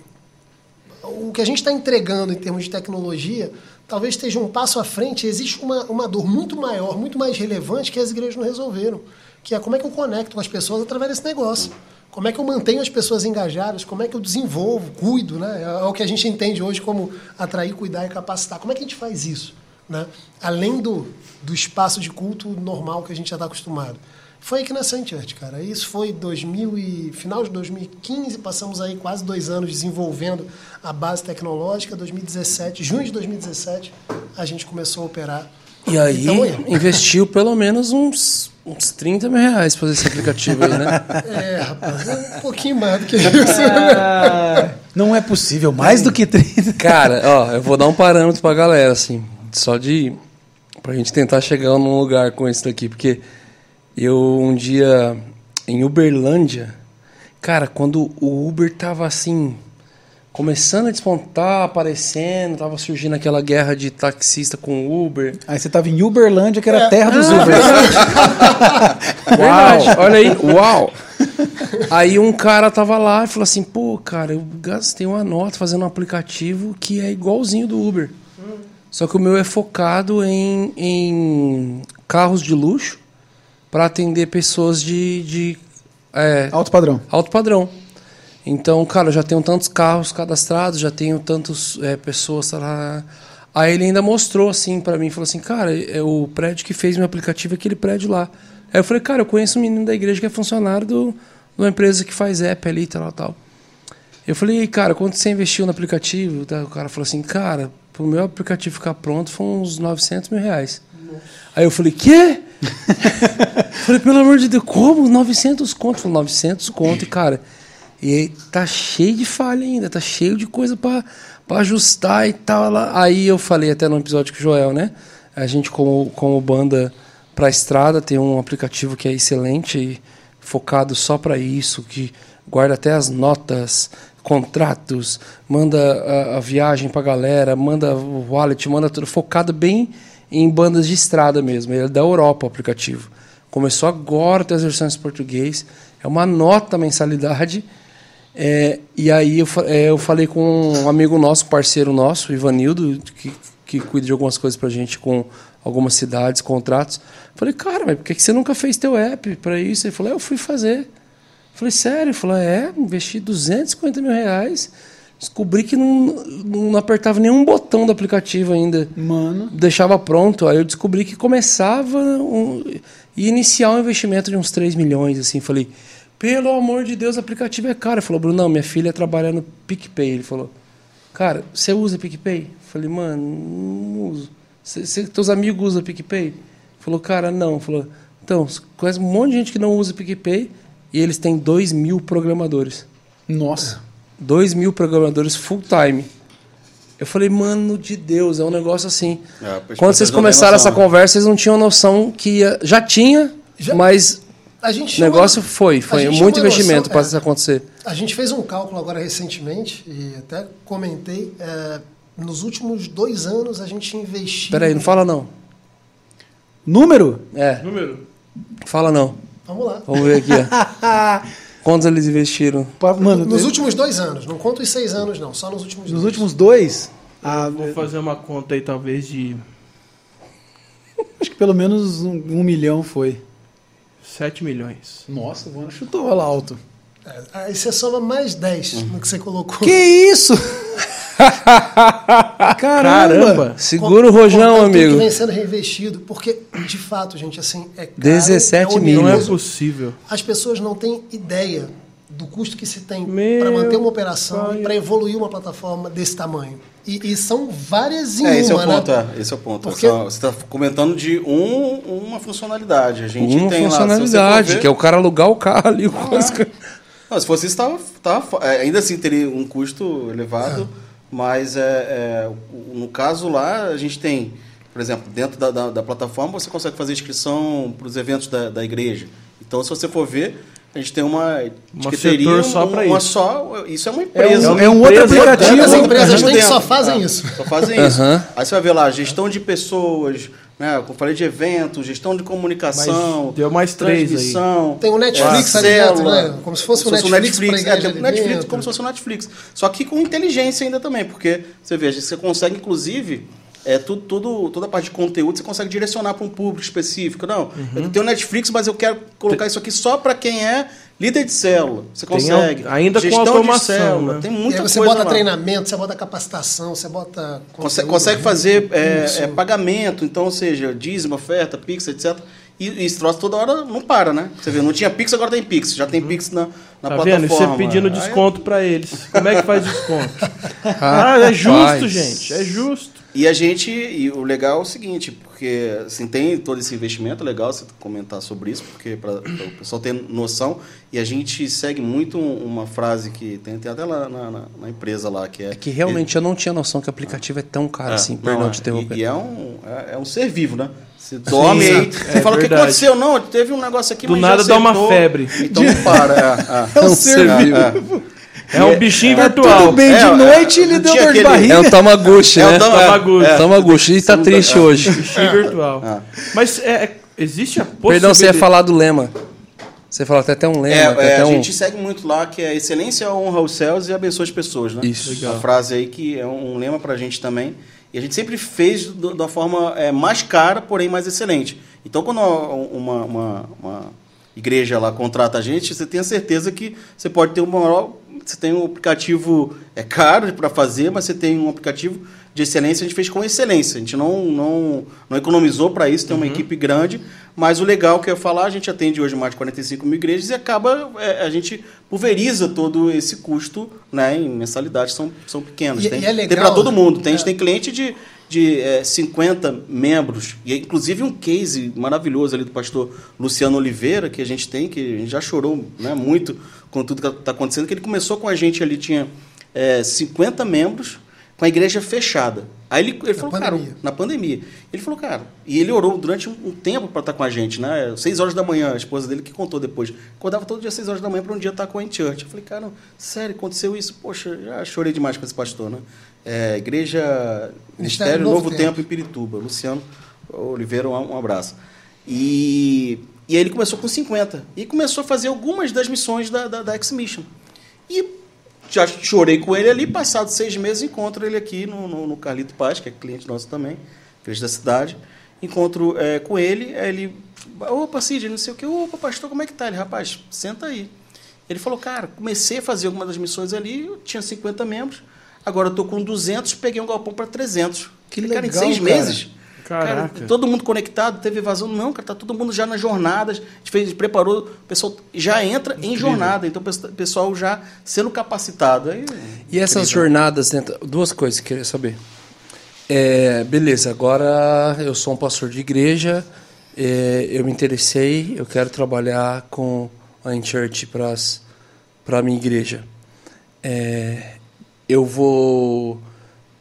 Speaker 5: o que a gente está entregando em termos de tecnologia talvez esteja um passo à frente. Existe uma, uma dor muito maior, muito mais relevante que as igrejas não resolveram, que é como é que eu conecto com as pessoas através desse negócio. Como é que eu mantenho as pessoas engajadas? Como é que eu desenvolvo, cuido? Né? É o que a gente entende hoje como atrair, cuidar e capacitar. Como é que a gente faz isso? Né? Além do, do espaço de culto normal que a gente já está acostumado. Foi aí que nasceu a Church, cara. Isso foi 2000 e, final de 2015, passamos aí quase dois anos desenvolvendo a base tecnológica. 2017, junho de 2017, a gente começou a operar.
Speaker 1: E aí,
Speaker 5: aí.
Speaker 1: investiu pelo menos uns, uns 30 mil reais pra fazer esse aplicativo aí, né?
Speaker 5: É, rapaz, é um pouquinho mais do que isso.
Speaker 3: Ah, não é possível, mais do que 30.
Speaker 1: Cara, ó, eu vou dar um parâmetro pra galera, assim, só de. pra gente tentar chegar num lugar com isso daqui, porque eu um dia em Uberlândia, cara, quando o Uber tava assim, começando a despontar, aparecendo, tava surgindo aquela guerra de taxista com Uber.
Speaker 3: Aí você tava em Uberlândia, que era a terra dos Ubers.
Speaker 1: Uau! Olha aí, uau! Aí um cara tava lá e falou assim: pô, cara, eu gastei uma nota fazendo um aplicativo que é igualzinho do Uber. Só que o meu é focado em, em carros de luxo para atender pessoas de, de é,
Speaker 3: Alto padrão.
Speaker 1: alto padrão. Então, cara, eu já tenho tantos carros cadastrados, já tenho tantas pessoas. Tá lá. Aí ele ainda mostrou assim pra mim, falou assim, cara, é o prédio que fez meu aplicativo é aquele prédio lá. Aí eu falei, cara, eu conheço um menino da igreja que é funcionário do, de uma empresa que faz app ali, tal, tal. Eu falei, cara, quanto você investiu no aplicativo? O cara falou assim, cara, pro meu aplicativo ficar pronto foi uns 900 mil reais. Aí eu falei, quê? falei, pelo amor de Deus, como? 900 conto? Falei, 900 conto, e cara, e tá cheio de falha ainda, tá cheio de coisa pra ajustar e tal. Aí eu falei até no episódio com o Joel, né? A gente, como, como banda pra estrada, tem um aplicativo que é excelente, focado só pra isso, que guarda até as notas, contratos, manda a, a viagem pra galera, manda o wallet, manda tudo, focado bem em bandas de estrada mesmo. Ele é da Europa o aplicativo. Começou agora a ter as versões em português. É uma nota mensalidade. É, e aí eu, é, eu falei com um amigo nosso, parceiro nosso, Ivanildo, que, que cuida de algumas coisas pra gente com algumas cidades, contratos. Falei, cara, mas por que você nunca fez teu app para isso? Ele falou, "É, eu fui fazer. Falei, sério? Ele falou, é, investi 250 mil reais. Descobri que não, não apertava nenhum botão do aplicativo ainda
Speaker 3: Mano.
Speaker 1: deixava pronto. Aí eu descobri que começava um, ia iniciar um investimento de uns 3 milhões, assim. Falei, pelo amor de Deus, o aplicativo é caro. Ele falou, Bruno, minha filha trabalha no PicPay. Ele falou, cara, você usa PicPay? Falei, mano, não uso. Cê, cê, teus amigos usam PicPay? Falou, cara, não. Falou, então, você conhece um monte de gente que não usa PicPay e eles têm 2 mil programadores.
Speaker 3: Nossa.
Speaker 1: 2 mil programadores full time. Eu falei, mano de Deus, é um negócio assim.
Speaker 4: É,
Speaker 1: Quando vocês
Speaker 4: não
Speaker 1: começaram
Speaker 4: noção,
Speaker 1: essa
Speaker 4: né?
Speaker 1: conversa, vocês não tinham noção que ia. Já tinha,
Speaker 5: Já-
Speaker 1: mas
Speaker 5: A gente
Speaker 1: o
Speaker 5: chegou-
Speaker 1: negócio foi. Foi muito investimento para
Speaker 5: é.
Speaker 1: isso acontecer.
Speaker 5: A gente fez um cálculo agora recentemente, e até comentei, é, nos últimos dois anos a gente investiu...
Speaker 1: Peraí, não fala não.
Speaker 3: Número?
Speaker 1: É,
Speaker 2: Número?
Speaker 1: fala não.
Speaker 5: Vamos lá.
Speaker 1: Vamos ver aqui. ó. Quantos eles investiram?
Speaker 3: Mano,
Speaker 5: Nos
Speaker 3: eu-
Speaker 5: últimos dois anos, não conto os seis anos não, só nos últimos
Speaker 3: nos
Speaker 5: dois.
Speaker 3: últimos dois, ah,
Speaker 2: Vou fazer uma conta aí, talvez, de
Speaker 3: acho que pelo menos um, um milhão foi.
Speaker 2: 7 milhões.
Speaker 3: Nossa, o Vano chutou lá alto.
Speaker 5: É, Aí você soma mais 10
Speaker 4: Uhum.
Speaker 5: no que você colocou.
Speaker 3: Que isso? Caramba!
Speaker 2: Caramba!
Speaker 1: Segura o rojão,
Speaker 5: tudo que
Speaker 1: amigo.
Speaker 5: vem sendo reinvestido, porque, de fato, gente, assim, é caro,
Speaker 1: 17
Speaker 5: é
Speaker 1: mil.
Speaker 2: Não é possível.
Speaker 5: As pessoas não têm ideia do custo que se tem para manter uma operação
Speaker 2: pai.
Speaker 5: e para evoluir uma plataforma desse tamanho. E, e são várias em
Speaker 4: É, esse é o
Speaker 5: uma, né?
Speaker 4: ponto, é. Esse é o ponto.
Speaker 5: Porque-
Speaker 4: Você está comentando de um, uma funcionalidade. A gente
Speaker 1: Uma
Speaker 4: tem lá. se você
Speaker 1: funcionalidade,
Speaker 4: for ver-
Speaker 1: que é o cara alugar o carro ali. o coisa.
Speaker 4: Não, se fosse isso, tava, tava é, ainda assim teria um custo elevado, mas é, é, no caso lá, a gente tem, por exemplo, dentro da, da, da plataforma, você consegue fazer inscrição para os eventos da, da igreja. Então, se você for ver, a gente tem uma
Speaker 2: Um
Speaker 4: etiqueteria,
Speaker 2: setor só pra
Speaker 4: uma
Speaker 2: isso.
Speaker 4: só, isso é uma empresa.
Speaker 3: É um outro
Speaker 2: empresa
Speaker 3: aplicativo.
Speaker 5: Tantas empresas têm que só fazem
Speaker 4: Ah,
Speaker 5: isso.
Speaker 4: Só fazem isso. Aí você vai ver lá, gestão de pessoas, né? Como eu falei de eventos, gestão de comunicação.
Speaker 2: Mas deu mais três aí.
Speaker 4: transmissão,
Speaker 5: Tem o Netflix
Speaker 4: é,
Speaker 5: ali dentro,
Speaker 4: célula,
Speaker 5: né? Como se fosse o
Speaker 4: um
Speaker 5: Netflix
Speaker 4: Netflix, é, o Netflix
Speaker 5: dentro.
Speaker 4: como se fosse o Netflix. Só que com inteligência ainda também, porque você veja, você consegue, inclusive, é, tudo, tudo, toda a parte de conteúdo você consegue direcionar para um público específico. Não,
Speaker 5: Uhum.
Speaker 4: eu tenho o Netflix, mas eu quero colocar isso aqui só para quem é líder de célula. Você
Speaker 2: Tem
Speaker 4: consegue.
Speaker 2: al- ainda com
Speaker 4: Gestão de
Speaker 2: automação,
Speaker 4: célula,
Speaker 2: né?
Speaker 4: Tem muita
Speaker 5: você
Speaker 4: coisa
Speaker 5: bota
Speaker 4: lá.
Speaker 5: treinamento, você bota capacitação, você bota.
Speaker 4: Consegue,
Speaker 5: conteúdo.
Speaker 4: consegue fazer é, é, pagamento, então, ou seja, dízimo, oferta, Pix, etc. E, e esse troço toda hora não para, né? Você vê, não tinha Pix, agora tem Pix. Já tem Pix na, na
Speaker 2: Tá
Speaker 4: plataforma.
Speaker 2: vendo? E você pedindo
Speaker 4: Aí-
Speaker 2: desconto pra eles. Como é que faz desconto? ah, é justo,
Speaker 1: Rapaz.
Speaker 2: gente. É justo.
Speaker 4: E a gente, e o legal é o seguinte, porque assim, tem todo esse investimento, legal você comentar sobre isso, porque para o pessoal ter noção, e a gente segue muito um- uma frase que tem, tem até lá na, na- na empresa lá, que é...
Speaker 1: É que realmente eu não tinha noção que o aplicativo é tão caro assim,
Speaker 4: não,
Speaker 1: perdão
Speaker 4: é,
Speaker 1: te interromper.
Speaker 4: E, e é, um, é, é um ser vivo, né? Você dorme aí, você
Speaker 2: É
Speaker 4: fala o que aconteceu, não, teve um negócio aqui,
Speaker 2: Do
Speaker 4: mas
Speaker 2: nada
Speaker 4: já
Speaker 2: dá uma febre.
Speaker 4: Então não para, é, é.
Speaker 1: É um ser vivo.
Speaker 2: É um bichinho
Speaker 3: Tá
Speaker 2: virtual.
Speaker 3: tudo bem
Speaker 4: É,
Speaker 3: de
Speaker 4: é,
Speaker 3: noite e
Speaker 4: não
Speaker 3: ele deu dor de barriga.
Speaker 1: É o Tamaguchi,
Speaker 4: É o
Speaker 1: né?
Speaker 4: Tama-
Speaker 2: Tamaguchi.
Speaker 4: é.
Speaker 1: Tamaguchi e tá triste hoje.
Speaker 2: Bichinho virtual.
Speaker 4: Ah.
Speaker 2: Mas é, é- existe a possibilidade...
Speaker 1: Perdão, você ia falar do lema. Você falou até até um lema.
Speaker 4: É, é,
Speaker 1: até
Speaker 4: a
Speaker 1: um...
Speaker 4: gente segue muito lá que é excelência honra os céus e abençoa as pessoas, né?
Speaker 1: Isso.
Speaker 2: Legal.
Speaker 4: Uma frase aí que é um lema pra gente também. E a gente sempre fez do- da forma é, mais cara, porém mais excelente. Então, quando uma, uma, uma igreja lá contrata a gente, você tem a certeza que você pode ter uma maior. Você tem um aplicativo é caro para fazer, mas você tem um aplicativo de excelência. A gente fez com excelência. A gente não, não, não economizou para isso, tem uma equipe grande. Mas o legal que eu ia falar, a gente atende hoje mais de 45 mil igrejas e acaba, é, a gente pulveriza todo esse custo né, em mensalidades, são, são pequenas.
Speaker 5: E-
Speaker 4: tem
Speaker 5: é
Speaker 4: tem para todo
Speaker 5: né?
Speaker 4: mundo. Tem, A
Speaker 5: É.
Speaker 4: gente tem cliente de, de é, 50 membros, e inclusive um case maravilhoso ali do pastor Luciano Oliveira, que a gente tem, que a gente já chorou né, muito com tudo que está acontecendo, que ele começou com a gente ali, tinha é, 50 membros, com a igreja fechada. Aí ele, ele falou, cara,
Speaker 5: pandemia.
Speaker 4: na pandemia. Ele falou, cara, e ele orou durante um, um tempo para estar com a gente, né? Seis horas da manhã, a esposa dele que contou depois. Acordava todo dia seis horas da manhã para um dia estar com a gente church. Eu falei, cara, sério, aconteceu isso? Poxa, já chorei demais com esse pastor, né? É, igreja Ministério Novo, Tempo. em Pirituba. Luciano Oliveira, um, um abraço. E, e aí ele começou com 50. E começou a fazer algumas das missões da, da, da X-Mission. E já chorei com ele ali, passados seis meses, encontro ele aqui no, no, no Carlito Paz, que é cliente nosso também, igreja da cidade. Encontro é, com ele, aí ele, opa, Cid, não sei o que, opa, pastor, como é que tá? Ele, rapaz, senta aí. Ele falou, cara, comecei a fazer alguma das missões ali, eu tinha 50 membros, agora eu tô com 200, peguei um galpão para 300.
Speaker 3: Que
Speaker 4: Falei, cara,
Speaker 3: legal,
Speaker 4: em seis
Speaker 3: cara.
Speaker 4: meses?
Speaker 2: Caraca.
Speaker 4: Cara, todo mundo conectado, teve evasão? Não, cara, tá todo mundo já nas jornadas. A gente fez, preparou, o pessoal já entra em jornada, então o pessoal já sendo capacitado. Aí,
Speaker 1: E essas jornadas dentro. Duas coisas que eu queria saber. É, beleza, agora eu sou um pastor de igreja, é, eu me interessei, eu quero trabalhar com a InChurch para a minha igreja. É, eu vou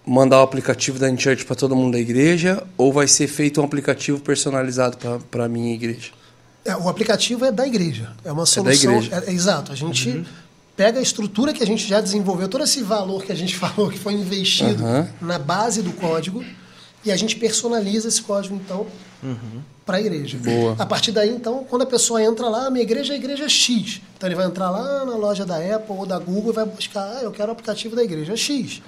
Speaker 1: mandar o aplicativo da InChurch para todo mundo da igreja ou vai ser feito um aplicativo personalizado para a minha igreja?
Speaker 5: É, o aplicativo é da igreja. É uma
Speaker 1: da
Speaker 5: solução.
Speaker 1: igreja.
Speaker 5: é- é exato. A gente pega a estrutura que a gente já desenvolveu, todo esse valor que a gente falou que foi investido
Speaker 1: Aham.
Speaker 5: na base do código, e a gente personaliza esse código, então, para a igreja.
Speaker 1: Boa.
Speaker 5: A partir daí, então, quando a pessoa entra lá, a minha igreja é a igreja X. Então ele vai entrar lá na loja da Apple ou da Google e vai buscar, ah, eu quero o aplicativo da igreja X.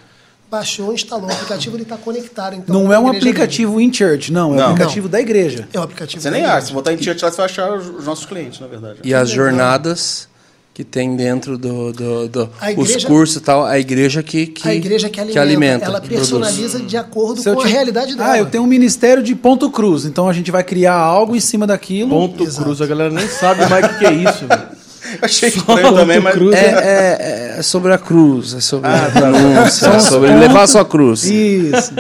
Speaker 5: Baixou, instalou o aplicativo, ele está conectado. Então,
Speaker 3: Não é
Speaker 5: a
Speaker 3: um
Speaker 5: igreja
Speaker 3: aplicativo in church, não. É um
Speaker 4: Não.
Speaker 3: aplicativo da igreja.
Speaker 5: dele. É o aplicativo
Speaker 4: você
Speaker 5: da
Speaker 4: nem
Speaker 5: igreja.
Speaker 4: acha, se botar em Tia lá, você vai achar os os nossos clientes, na verdade.
Speaker 1: E as jornadas, que tem dentro do, do, do-
Speaker 5: A
Speaker 1: os
Speaker 5: igreja-
Speaker 1: cursos e tal, a igreja que, que
Speaker 5: a igreja que alimenta, ela
Speaker 1: que produz.
Speaker 5: personaliza de acordo
Speaker 3: Se
Speaker 5: com a
Speaker 3: te-
Speaker 5: realidade dela.
Speaker 3: Ah, eu tenho um ministério de ponto cruz, então a gente vai criar algo em cima daquilo.
Speaker 2: Ponto
Speaker 5: Exato.
Speaker 2: cruz, a galera nem sabe mais o que, que é isso. velho.
Speaker 4: Achei estranho também, mas.
Speaker 3: cruz.
Speaker 1: É, é, é sobre a cruz, é sobre
Speaker 5: Ah,
Speaker 1: a
Speaker 5: tá.
Speaker 1: denúncia, é sobre levar a sua cruz.
Speaker 3: Isso.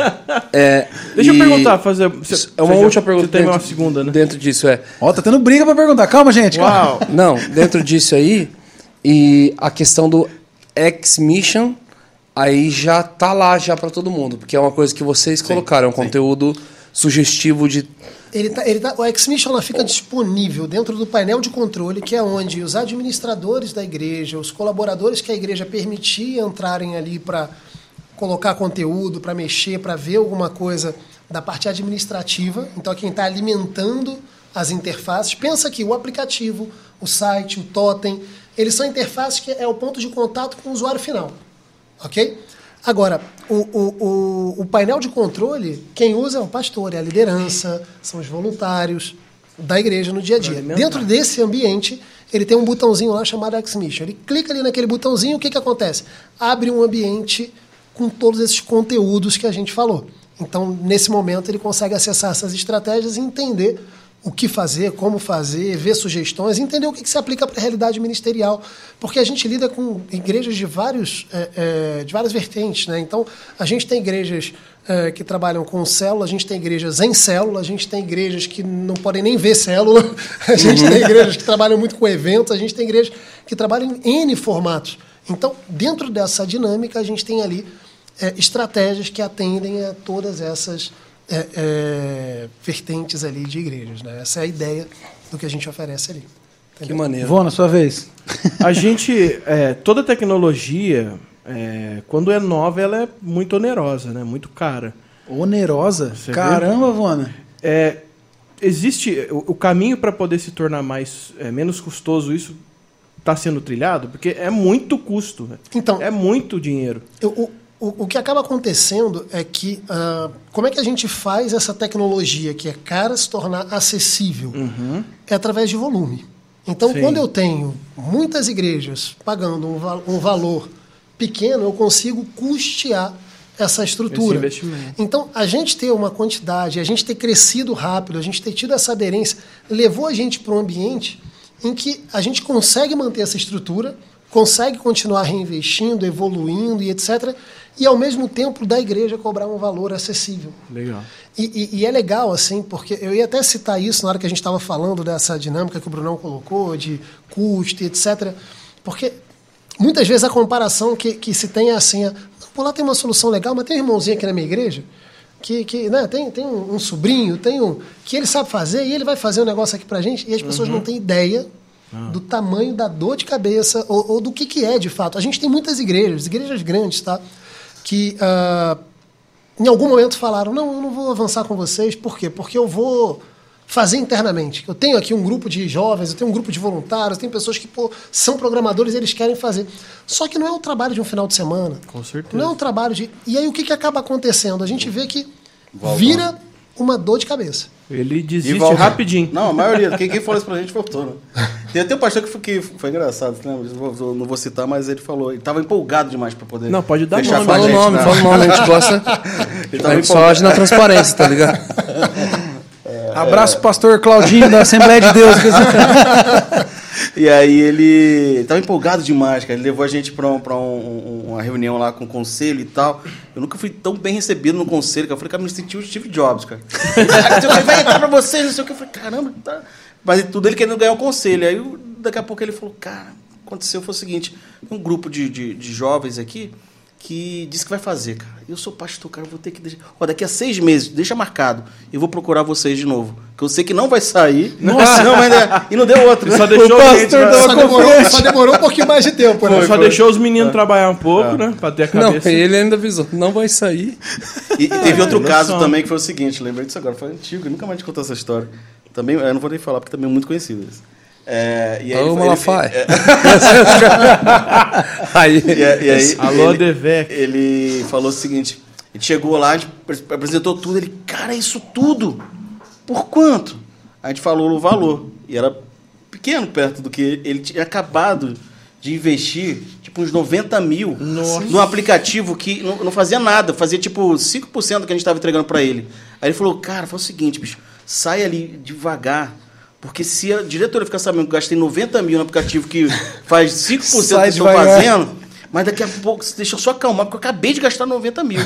Speaker 1: É,
Speaker 2: Deixa
Speaker 1: e-
Speaker 2: eu perguntar, fazer. Você,
Speaker 1: É uma
Speaker 2: já-
Speaker 1: última pergunta.
Speaker 2: Você tem uma segunda, né?
Speaker 1: Dentro disso, é.
Speaker 3: Ó, tá tendo briga pra perguntar. Calma, gente. calma.
Speaker 2: Uau!
Speaker 1: Não, dentro disso aí, e a questão do X-Mission, aí já tá lá já para todo mundo, porque é uma coisa que vocês colocaram, é um conteúdo sugestivo de
Speaker 5: Ele tá, ele tá, o X-Mission ela fica disponível dentro do painel de controle, que é onde os administradores da igreja, os colaboradores que a igreja permitir entrarem ali para colocar conteúdo, para mexer, para ver alguma coisa da parte administrativa. Então, quem está alimentando as interfaces, pensa que o aplicativo, o site, o totem, eles são interfaces que é o ponto de contato com o usuário final. Ok? Agora, o, o, o, o painel de controle, quem usa é o pastor, é a liderança, são os voluntários da igreja no dia a dia. Dentro desse ambiente, ele tem um botãozinho lá chamado X-Mission. Ele clica ali naquele botãozinho, o que, que acontece? Abre um ambiente com todos esses conteúdos que a gente falou. Então, nesse momento, ele consegue acessar essas estratégias e entender o que fazer, como fazer, ver sugestões, entender o que, que se aplica para a realidade ministerial, porque a gente lida com igrejas de vários é, é, de várias vertentes, né? Então a gente tem igrejas é, que trabalham com célula, a gente tem igrejas em célula, a gente tem igrejas que não podem nem ver célula, a gente tem igrejas que trabalham muito com eventos, a gente tem igrejas que trabalham em N formatos. Então, dentro dessa dinâmica, a gente tem ali é, estratégias que atendem a todas essas é, é, vertentes ali de igrejas. Né? Essa é a ideia do que a gente oferece ali.
Speaker 1: que maneiro.
Speaker 3: Vou na sua vez.
Speaker 2: A gente, é, toda tecnologia, é, quando é nova, ela é muito onerosa, né? Muito cara.
Speaker 3: Onerosa?
Speaker 2: Você
Speaker 3: Caramba, Vona.
Speaker 2: É, existe o, o caminho para poder se tornar mais, é, menos custoso isso está sendo trilhado, porque é muito custo.
Speaker 5: Então-
Speaker 2: é muito dinheiro.
Speaker 5: Eu- o, o, o que acaba acontecendo é que ah, como é que a gente faz essa tecnologia que é cara se tornar acessível? É através de volume. Então,
Speaker 2: Sim.
Speaker 5: quando eu tenho muitas igrejas pagando um, val- um valor pequeno, eu consigo custear essa estrutura. Então, a gente ter uma quantidade, a gente ter crescido rápido, a gente ter tido essa aderência, levou a gente para um ambiente em que a gente consegue manter essa estrutura, consegue continuar reinvestindo, evoluindo e etc. E, ao mesmo tempo, da igreja cobrar um valor acessível.
Speaker 2: Legal.
Speaker 5: E, e- e é legal, assim, porque eu ia até citar isso na hora que a gente estava falando dessa dinâmica que o Brunão colocou, de custo e etc. Porque muitas vezes a comparação que, que se tem é assim: é, pô, lá tem uma solução legal, mas tem um irmãozinho aqui na minha igreja que, que né, tem, tem um, um sobrinho, tem um que ele sabe fazer e ele vai fazer um negócio aqui pra gente e as pessoas não têm ideia do tamanho da dor de cabeça ou, ou do que, que é de fato. A gente tem muitas igrejas, igrejas grandes, tá? Que ah, em algum momento falaram: não, eu não vou avançar com vocês, por quê? Porque eu vou fazer internamente. Eu tenho aqui um grupo de jovens, eu tenho um grupo de voluntários, tem pessoas que pô, são programadores e eles querem fazer. Só que não é um trabalho de um final de semana.
Speaker 2: Com certeza.
Speaker 5: Não é um trabalho de. E aí o que, que acaba acontecendo? A gente vê que vira uma dor de cabeça.
Speaker 2: Ele desiste
Speaker 4: volta.
Speaker 2: rapidinho.
Speaker 4: Não, a maioria. Quem, quem falou isso pra gente voltou, né? Tem até um pastor que foi, que foi engraçado? Eu Não vou citar, mas ele falou. Ele tava empolgado demais pra poder.
Speaker 2: Não, pode dar nome,
Speaker 1: Fala o nome,
Speaker 4: né?
Speaker 1: fala o nome, a gente gosta.
Speaker 4: Ele
Speaker 1: A gente só
Speaker 4: empolgado.
Speaker 1: age na transparência, tá ligado?
Speaker 3: Abraço, pastor Claudinho da Assembleia de Deus.
Speaker 4: E aí ele tava empolgado demais, cara. Ele levou a gente pra, um- pra um- um- uma reunião lá com o conselho e tal. Eu nunca fui tão bem recebido no conselho, cara. Eu falei, cara, me senti o Steve Jobs, cara. Ele, "Ah, não sei o que, vai entrar pra vocês, não sei o que. Eu falei, caramba, tá. Mas tudo ele querendo ganhar o conselho. Aí daqui a pouco ele falou, cara, aconteceu foi o seguinte: um grupo de, de, de jovens aqui que disse que vai fazer, cara. Eu sou pastor, cara, vou ter que deixar. Ó, daqui a seis meses, deixa marcado. Eu vou procurar vocês de novo. Que eu sei que não vai sair. Nossa, não, mas é- E não deu outro. né?
Speaker 2: Só deixou
Speaker 3: O
Speaker 2: gente,
Speaker 3: pastor tava
Speaker 5: Só demorou, só demorou um pouquinho mais de tempo, né?
Speaker 2: Só deixou os meninos trabalhar um pouco, né? Pra ter a
Speaker 1: Não,
Speaker 2: cabeça.
Speaker 1: ele ainda avisou. Não vai sair.
Speaker 4: E, e teve outro
Speaker 2: noção.
Speaker 4: caso também que foi o seguinte, lembrei disso agora, foi antigo, eu nunca mais te contou essa história. Também, eu não vou nem falar porque também é muito conhecido isso. É, e aí
Speaker 1: Ô,
Speaker 4: ele-
Speaker 1: Malafaia.
Speaker 4: é,
Speaker 1: Aí,
Speaker 4: e, aí- e aí
Speaker 2: Alô,
Speaker 4: ele,
Speaker 2: Devec.
Speaker 4: ele falou o seguinte, a gente chegou lá, a gente apresentou tudo, ele, cara, isso tudo, por quanto? A gente falou o valor, e era pequeno perto do que ele tinha acabado de investir tipo uns 90 mil
Speaker 2: Nossa.
Speaker 4: num aplicativo que não, não fazia nada, fazia tipo 5% do que a gente estava entregando para ele. Aí ele falou, cara, foi o seguinte, bicho, sai ali devagar. Porque se a diretora ficar sabendo que eu gastei 90 mil no aplicativo que faz 5% do que estou fazendo, mas daqui a pouco, deixa eu só acalmar, porque eu acabei de gastar 90 mil.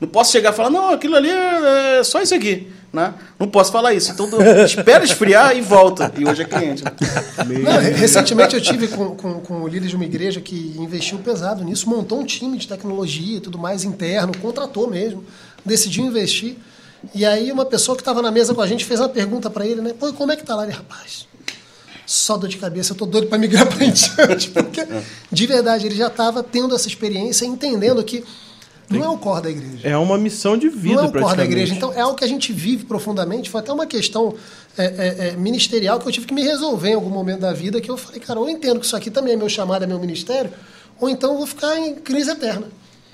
Speaker 4: Não posso chegar e falar, não, aquilo ali é, é só isso aqui. Né? Não posso falar isso. Então, espera esfriar e volta. E hoje é cliente. né?
Speaker 5: Não, re- recentemente eu tive com, com, com o líder de uma igreja que investiu pesado nisso, montou um time de tecnologia e tudo mais interno, contratou mesmo, decidiu investir. E aí uma pessoa que estava na mesa com a gente fez uma pergunta para ele, né? Pô, como é que tá lá? Ele, rapaz, só dor de cabeça, eu tô doido para migrar para diante, porque de verdade ele já estava tendo essa experiência, entendendo que não é o core da igreja.
Speaker 2: É uma missão de vida,
Speaker 5: Não é o core da igreja. Então, é algo que a gente vive profundamente. Foi até uma questão é, é, é, ministerial que eu tive que me resolver em algum momento da vida, que eu falei, cara, eu entendo que isso aqui também é meu chamado, é meu ministério, ou então eu vou ficar em crise eterna.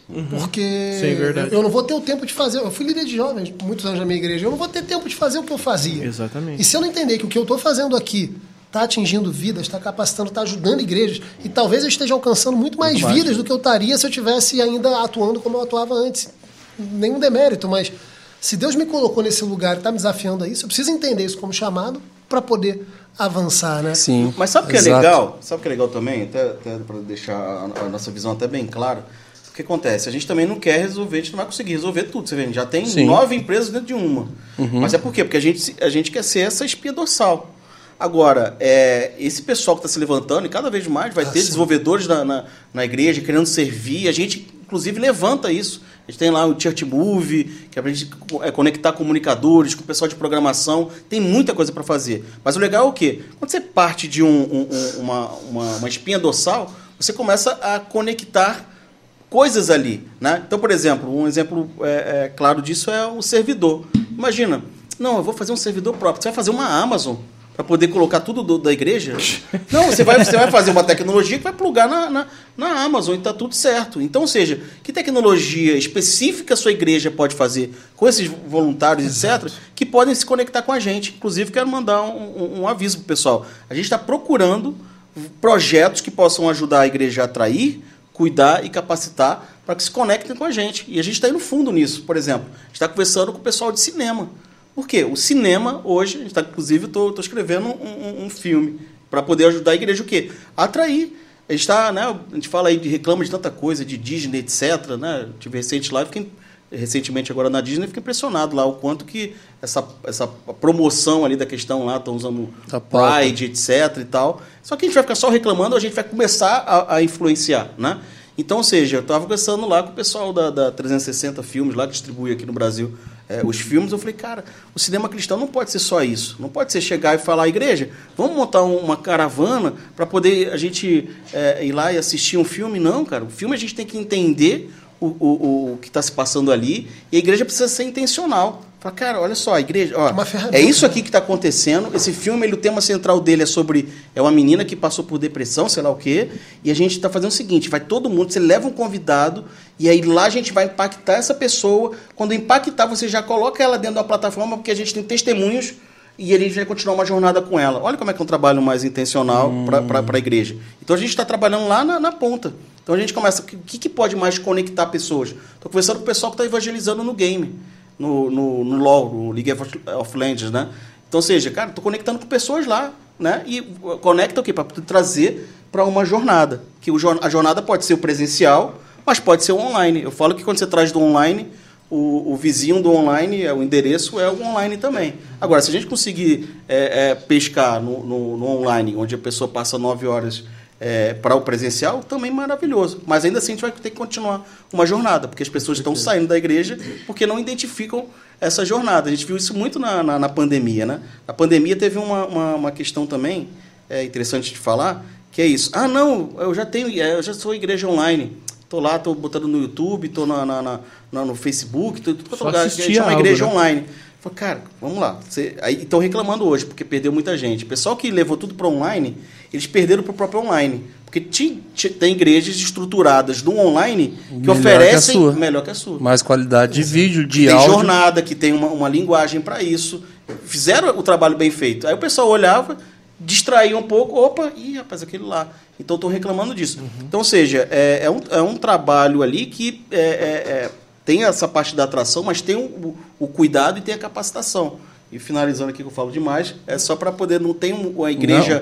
Speaker 5: Porque
Speaker 2: Sim, é verdade.
Speaker 5: eu não vou ter o tempo de fazer. Eu fui líder de jovens muitos anos na minha igreja. Eu não vou ter tempo de fazer o que eu fazia.
Speaker 2: Exatamente.
Speaker 5: E se eu não entender que o que eu estou fazendo aqui está atingindo vidas, está capacitando, está ajudando igrejas, e talvez eu esteja alcançando muito mais vidas do que eu estaria se eu tivesse ainda atuando como eu atuava antes. Nenhum demérito, mas se Deus me colocou nesse lugar e está me desafiando a isso, eu preciso entender isso como chamado para poder avançar, né?
Speaker 1: Sim.
Speaker 4: Mas sabe o que
Speaker 1: Exato.
Speaker 4: é legal? Sabe o que é legal também? Até, até para deixar a, a nossa visão até bem clara. O que acontece? A gente também não quer resolver, a gente não vai conseguir resolver tudo. Você vê, a gente já tem
Speaker 1: Sim.
Speaker 4: nove empresas dentro de uma. Mas é por quê? Porque a gente, a gente quer ser essa espia dorsal. Agora, é, esse pessoal que está se levantando, e cada vez mais vai ter desenvolvedores na, na, na igreja querendo servir, a gente, inclusive, levanta isso. A gente tem lá o Church Move, que é para a gente é, conectar comunicadores com o pessoal de programação. Tem muita coisa para fazer. Mas o legal é o quê? Quando você parte de um- um- um- uma, uma, uma espinha dorsal, você começa a conectar coisas ali, né? Então, por exemplo, um exemplo é, é, claro disso é o servidor. Imagina, não, eu vou fazer um servidor próprio. Você vai fazer uma Amazon para poder colocar tudo do- da igreja? Não, você vai, você vai fazer uma tecnologia que vai plugar na, na, na Amazon e está tudo certo. Então, ou seja, que tecnologia específica a sua igreja pode fazer com esses voluntários, etc., que podem se conectar com a gente. Inclusive, quero mandar um, um- um aviso para pessoal. A gente está procurando projetos que possam ajudar a igreja a atrair, cuidar e capacitar para que se conectem com a gente. E a gente está indo fundo nisso. Por exemplo, a gente está conversando com o pessoal de cinema. Por quê? O cinema, hoje, a gente tá, inclusive, estou escrevendo um, um- um filme para poder ajudar a igreja o quê? A atrair. A gente, tá, né, a gente fala aí de reclama de tanta coisa, de Disney, etc. Né? Eu tive recente lá, eu fiquei recentemente agora na Disney, fiquei impressionado lá o quanto que essa, essa promoção ali da questão lá, estão usando
Speaker 1: pauta.
Speaker 4: Pride, etc e tal. Só que a gente vai ficar só reclamando, a gente vai começar a, a influenciar, né? Então, ou seja, eu estava conversando lá com o pessoal da, da 360 Filmes, lá que distribui aqui no Brasil eh, os filmes. Eu falei, cara, o cinema cristão não pode ser só isso. Não pode ser chegar e falar, igreja, vamos montar um- uma caravana para poder a gente eh, ir lá e assistir um filme. Não, cara, o filme a gente tem que entender o, o, o que está se passando ali e a igreja precisa ser intencional. Fala, cara, olha só, a igreja, ó,
Speaker 5: ferramenta.
Speaker 4: é isso aqui que está acontecendo. Esse filme, ele, o tema central dele é sobre é uma menina que passou por depressão, sei lá o quê. E a gente está fazendo o seguinte: vai todo mundo, você leva um convidado e aí lá a gente vai impactar essa pessoa. Quando impactar, você já coloca ela dentro da plataforma porque a gente tem testemunhos e ele vai continuar uma jornada com ela. Olha como é que é um trabalho mais intencional para a igreja. Então a gente está trabalhando lá na, na ponta. Então a gente começa, o que, que pode mais conectar pessoas? Estou conversando com o pessoal que está evangelizando no game, no, no, no LoL, no League of, Legends, né? Então, ou seja, cara, estou conectando com pessoas lá, né? E uh, conecta o quê? Para trazer para uma jornada. Que o, a jornada pode ser o presencial, mas pode ser o online. Eu falo que quando você traz do online, o, o vizinho do online, é, o endereço é o online também. Agora, se a gente conseguir é, é, pescar no, no- no online, onde a pessoa passa nove horas para o presencial, também maravilhoso. Mas ainda assim a gente vai ter que continuar uma jornada, porque as pessoas estão saindo da igreja porque não identificam essa jornada. A gente viu isso muito na, na, na pandemia. Né? Na pandemia teve uma, uma, uma questão também é, interessante de falar, que é isso. Ah, não, eu já tenho, é, eu já sou igreja online. Tô lá, tô botando no YouTube, tô na, na, na- no Facebook, tô em tudo quanto lugar. A
Speaker 2: assistir
Speaker 4: gente chama
Speaker 2: algo,
Speaker 4: igreja
Speaker 2: né?
Speaker 4: online. Falei, cara, vamos lá. Você, aí estão reclamando hoje, porque perdeu muita gente. O pessoal que levou tudo para online, eles perderam para o próprio online. Porque ti- ti- tem igrejas estruturadas no online que
Speaker 1: Melhor que
Speaker 4: oferecem
Speaker 1: sua.
Speaker 4: melhor que a sua.
Speaker 1: Mais qualidade de vídeo, de
Speaker 4: Que tem
Speaker 1: áudio.
Speaker 4: jornada, que tem uma, uma linguagem para isso. Fizeram o trabalho bem feito. Aí o pessoal olhava distrair um pouco, opa, ih, rapaz, aquele lá. Então estou reclamando disso. Então, ou seja, é, é, um, é um trabalho ali que é, é, é, tem essa parte da atração, mas tem o, o cuidado e tem a capacitação. E finalizando aqui que eu falo demais, é só para poder não ter um- uma igreja
Speaker 1: Não,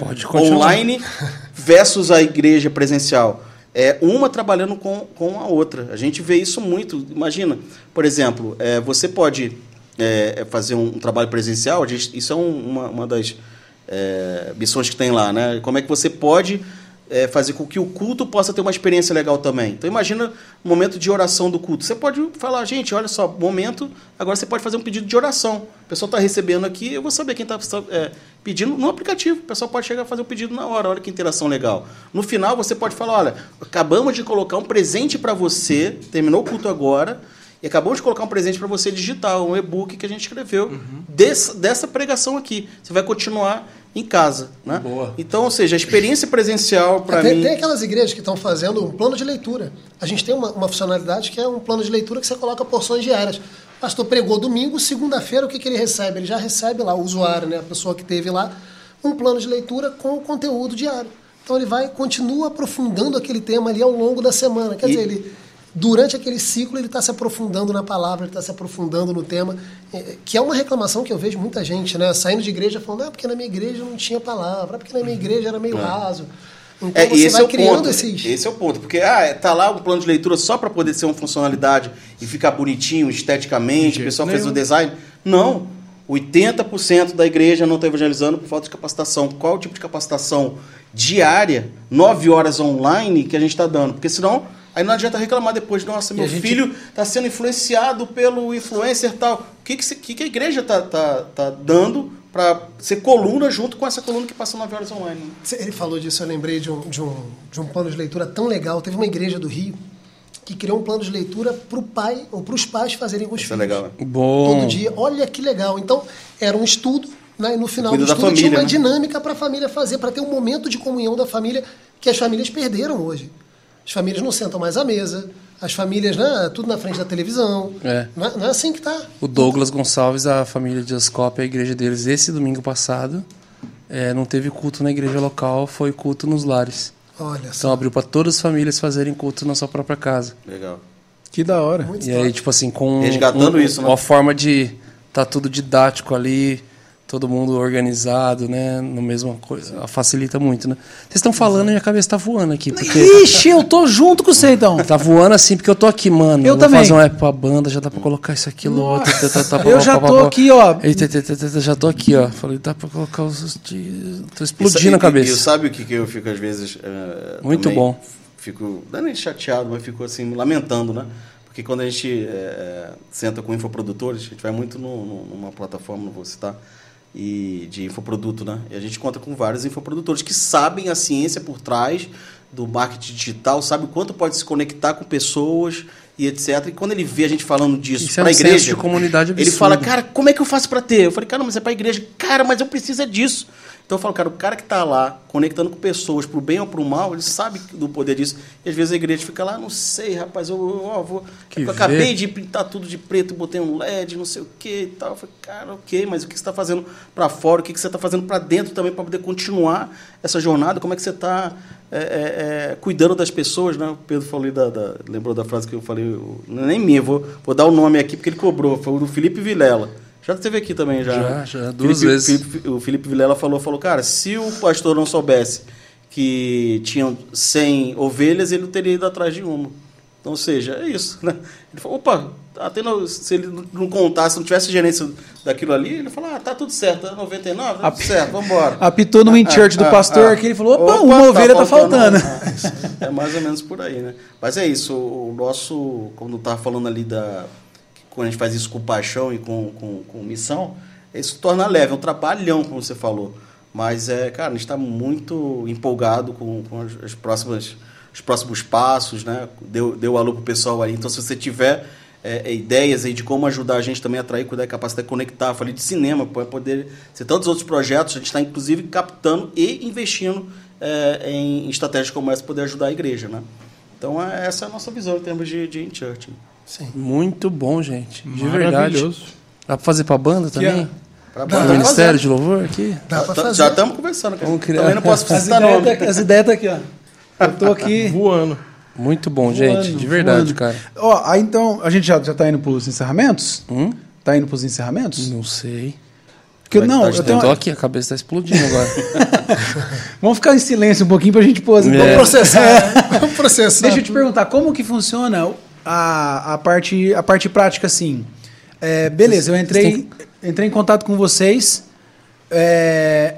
Speaker 4: online versus a igreja presencial. É uma trabalhando com, com a outra. A gente vê isso muito. Imagina, por exemplo, é, você pode é, fazer um, trabalho presencial, gente, isso é um- uma, uma das é, missões que tem lá, né? Como é que você pode é, fazer com que o culto possa ter uma experiência legal também. Então imagina o momento de oração do culto. Você pode falar, gente, olha só, momento, agora você pode fazer um pedido de oração. O pessoal está recebendo aqui, eu vou saber quem está pedindo no aplicativo. O pessoal pode chegar a fazer o pedido na hora, olha que interação legal. No final você pode falar, olha, acabamos de colocar um presente para você, terminou o culto agora, e acabamos de colocar um presente para você digital, um e-book que a gente escreveu dessa, dessa pregação aqui. Você vai continuar em casa, né?
Speaker 1: Boa.
Speaker 4: Então, ou seja, a experiência presencial para
Speaker 5: tem,
Speaker 4: mim
Speaker 5: tem aquelas igrejas que estão fazendo um plano de leitura. A gente tem uma, uma funcionalidade que é um plano de leitura que você coloca porções diárias. O pastor pregou domingo, segunda-feira, o que, que ele recebe? Ele já recebe lá, o usuário, né, a pessoa que teve lá, um plano de leitura com o conteúdo diário. Então ele vai, continua aprofundando aquele tema ali ao longo da semana. Quer
Speaker 4: E-
Speaker 5: dizer, ele, durante aquele ciclo, ele está se aprofundando na palavra, ele está se aprofundando no tema, eh, que é uma reclamação que eu vejo muita gente, né, saindo de igreja falando, ah, porque na minha igreja não tinha palavra, ah, porque na minha igreja era meio raso. Então
Speaker 4: É,
Speaker 5: você
Speaker 4: esse
Speaker 5: vai
Speaker 4: é o
Speaker 5: criando
Speaker 4: ponto.
Speaker 5: esses.
Speaker 4: Esse é o ponto. Porque ah, tá lá um plano de leitura só para poder ser uma funcionalidade e ficar bonitinho esteticamente, o pessoal fez o design. Não. 80% da igreja não está evangelizando por falta de capacitação. Qual é o tipo de capacitação diária, 9 horas online, que a gente está dando? Porque senão, aí não adianta reclamar depois, nossa, meu
Speaker 3: gente-
Speaker 4: filho está sendo influenciado pelo influencer tal. O que, que, se- que que a igreja está tá, tá dando para ser coluna junto com essa coluna que passa 9 horas online?
Speaker 5: Ele falou disso, eu lembrei de um, de, um, de um plano de leitura tão legal. Teve uma igreja do Rio que criou um plano de leitura para o pai ou para os pais fazerem com os
Speaker 4: Isso é
Speaker 5: filhos.
Speaker 4: legal, né?
Speaker 1: Bom.
Speaker 5: Todo dia. Olha que legal. Então, era um estudo, né? e no final do estudo tinha
Speaker 4: família,
Speaker 5: uma
Speaker 4: né?
Speaker 5: dinâmica para a família fazer, para ter um momento de comunhão da família que as famílias perderam hoje. As famílias não sentam mais à mesa, as famílias, né? Tudo na frente da televisão.
Speaker 1: É.
Speaker 5: Não, é, não é assim que tá.
Speaker 1: O Douglas Gonçalves, a família de Ascópia, a igreja deles, esse domingo passado, é, não teve culto na igreja local, foi culto nos lares.
Speaker 5: Olha só.
Speaker 1: Então abriu para todas as famílias fazerem culto na sua própria casa.
Speaker 4: Legal.
Speaker 3: Que da hora.
Speaker 5: Muito
Speaker 1: E aí, tipo assim, com
Speaker 4: Resgatando isso, né?
Speaker 1: uma forma de tá tudo didático ali, todo mundo organizado, né? No mesma coisa, facilita muito, né? Vocês estão falando e minha cabeça tá voando aqui, porque
Speaker 3: Ixi, eu tô junto com você então.
Speaker 1: tá voando assim porque eu tô aqui, mano.
Speaker 3: Eu
Speaker 1: vou
Speaker 3: também.
Speaker 1: fazer um app pra banda, já dá pra colocar isso aqui, outro. tá, tá, tá,
Speaker 3: Eu já tô aqui, ó.
Speaker 1: Eita, eita, eita, eita, já tô aqui, ó. Falei, dá pra colocar os. de- Tô explodindo a
Speaker 4: e-
Speaker 1: cabeça.
Speaker 4: E, sabe o que, que eu fico às vezes. eh,
Speaker 1: Muito bom.
Speaker 4: Fico, não é nem chateado, mas fico assim, lamentando, né? Porque quando a gente eh, eh, senta com infoprodutores, a gente vai muito no- no- numa plataforma, não vou citar, e de infoproduto, né? E a gente conta com vários infoprodutores que sabem a ciência por trás do marketing digital, sabe o quanto pode se conectar com pessoas e etc. E quando ele vê a gente falando disso
Speaker 1: Isso é
Speaker 4: para a
Speaker 1: um senso
Speaker 4: igreja,
Speaker 1: de comunidade
Speaker 4: ele fala, cara, como é que eu faço para ter? Eu falei, cara, mas é para a igreja. Cara, mas eu preciso é disso. Então eu falo, cara, o cara que está lá conectando com pessoas pro bem ou pro mal, ele sabe do poder disso. E às vezes a igreja fica lá, não sei, rapaz, eu, eu, ó, vou. Eu acabei de pintar tudo de preto, botei um LED, não sei o que e tal. Eu falei, cara, ok, mas o que você está fazendo para fora? O que você está fazendo para dentro também para poder continuar essa jornada? Como é que você está cuidando das pessoas, né? O Pedro falou da, da- lembrou da frase que eu falei, eu- não é nem minha, vou, vou dar o nome aqui porque ele cobrou, foi o do Felipe Vilela. Já teve aqui também, já.
Speaker 1: Já,
Speaker 4: né?
Speaker 1: já, duas
Speaker 4: Felipe-
Speaker 1: vezes.
Speaker 4: Felipe- o Felipe Vilela falou, falou, cara, se o pastor não soubesse que tinham 100 ovelhas, ele não teria ido atrás de uma. Então, ou seja, é isso, né? Ele falou, opa, até se ele não contasse, não tivesse gerência daquilo ali, ele falou, ah, tá tudo certo, é 99, tá tudo certo, vamos embora.
Speaker 3: Apitou no in-church do pastor aqui, ele falou, opa, uma ovelha tá faltando.
Speaker 4: Ah, isso é mais ou menos por aí, né? Mas é isso, o nosso, quando estava falando ali da. Quando a gente faz isso com paixão e com, com, com missão, isso torna leve, é um trabalhão, como você falou. Mas é, cara, a gente está muito empolgado com, com as, as próximas, os próximos passos, né? Deu, deu alô pro pessoal aí. Então, se você tiver é, é, ideias aí de como ajudar a gente também a atrair, cuidar, capacitar, conectar, falei de cinema, para poder ser tantos outros projetos, a gente está inclusive captando e investindo é, em estratégias como essa para poder ajudar a igreja, né? Então, é, essa é a nossa visão em termos de, de in-church.
Speaker 5: Sim.
Speaker 1: Muito bom, gente. De verdade.
Speaker 2: Maravilhoso.
Speaker 1: Dá pra fazer pra banda também?
Speaker 4: Pra
Speaker 5: Dá,
Speaker 1: O
Speaker 5: dá.
Speaker 1: Ministério de Louvor aqui?
Speaker 5: Dá pra
Speaker 4: Tá-
Speaker 5: fazer.
Speaker 4: Já estamos conversando. cara.
Speaker 1: Vamos criar-
Speaker 4: Também não posso citar
Speaker 3: ideias
Speaker 4: nome.
Speaker 3: tá, as ideias tá aqui, ó. Eu tô aqui.
Speaker 2: Voando.
Speaker 1: Muito bom, gente.
Speaker 3: voando,
Speaker 1: De verdade,
Speaker 3: voando.
Speaker 1: cara.
Speaker 3: Ó, aí então, a gente já, já tá indo pros encerramentos?
Speaker 1: Hum?
Speaker 3: Tá indo pros encerramentos?
Speaker 1: Não sei.
Speaker 3: Porque,
Speaker 4: Vai-
Speaker 3: não,
Speaker 4: vai
Speaker 3: eu tenho,
Speaker 1: aqui, a cabeça tá explodindo agora.
Speaker 3: vamos ficar em silêncio um pouquinho pra gente pôr as
Speaker 1: É.
Speaker 5: Vamos processar. né? Vamos processar.
Speaker 3: Deixa eu te perguntar, como que funciona a, a, parte, a parte prática assim? É, beleza, eu entrei, entrei em contato com vocês. é,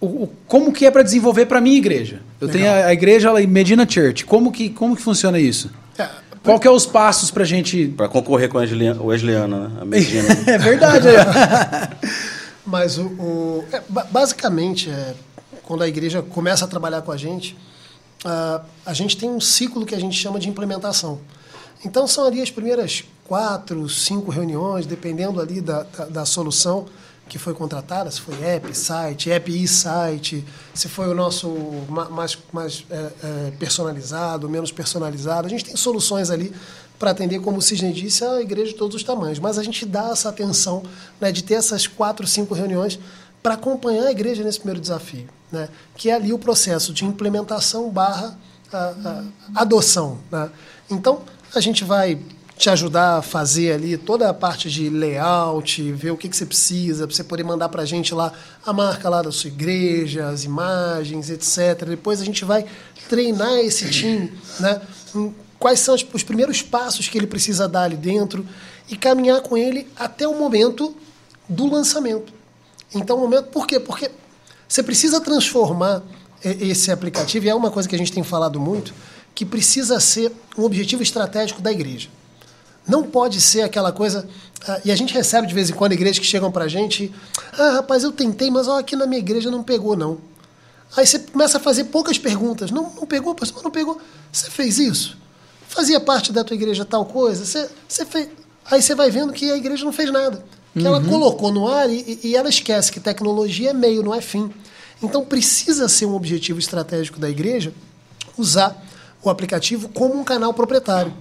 Speaker 3: o, o- como que é para desenvolver para minha igreja? Eu tenho a, a igreja lá em Medina Church. Como que, como que funciona isso?
Speaker 5: É,
Speaker 3: Qual que é os passos pra gente...
Speaker 4: Para concorrer com a Wesleyana, Wesleyana, né? a Medina.
Speaker 3: é verdade. é.
Speaker 5: Mas o, o- é, ba- basicamente, é, quando a igreja começa a trabalhar com a gente, a, a gente tem um ciclo que a gente chama de implementação. Então são ali as primeiras quatro, cinco reuniões, dependendo ali da, da, da solução que foi contratada, se foi app, site, app e site, se foi o nosso ma- mais, mais é, é, personalizado, menos personalizado. A gente tem soluções ali para atender, como o Cisne disse, a igreja de todos os tamanhos. Mas a gente dá essa atenção né, de ter essas quatro, cinco reuniões para acompanhar a igreja nesse primeiro desafio, né, que é ali o processo de implementação barra a- a- adoção. Né? Então, a gente vai te ajudar a fazer ali toda a parte de layout, ver o que, que você precisa, para você poder mandar para a gente lá a marca lá da sua igreja, as imagens, etc. Depois a gente vai treinar esse time, né? quais são os, os primeiros passos que ele precisa dar ali dentro e caminhar com ele até o momento do lançamento. Então, o momento, por quê? Porque você precisa transformar e- esse aplicativo, e é uma coisa que a gente tem falado muito, que precisa ser um objetivo estratégico da igreja. Não pode ser aquela coisa. ah, e a gente recebe de vez em quando igrejas que chegam pra gente. Ah, rapaz, eu tentei, mas ó, aqui na minha igreja não pegou, não. Aí você começa a fazer poucas perguntas. Não, não pegou, pastor, não pegou. Você fez isso? Fazia parte da tua igreja tal coisa? Você, você fez. Aí você vai vendo que a igreja não fez nada. Que ela colocou no ar e, e ela esquece que tecnologia é meio, não é fim. Então precisa ser um objetivo estratégico da igreja usar o aplicativo como um canal proprietário.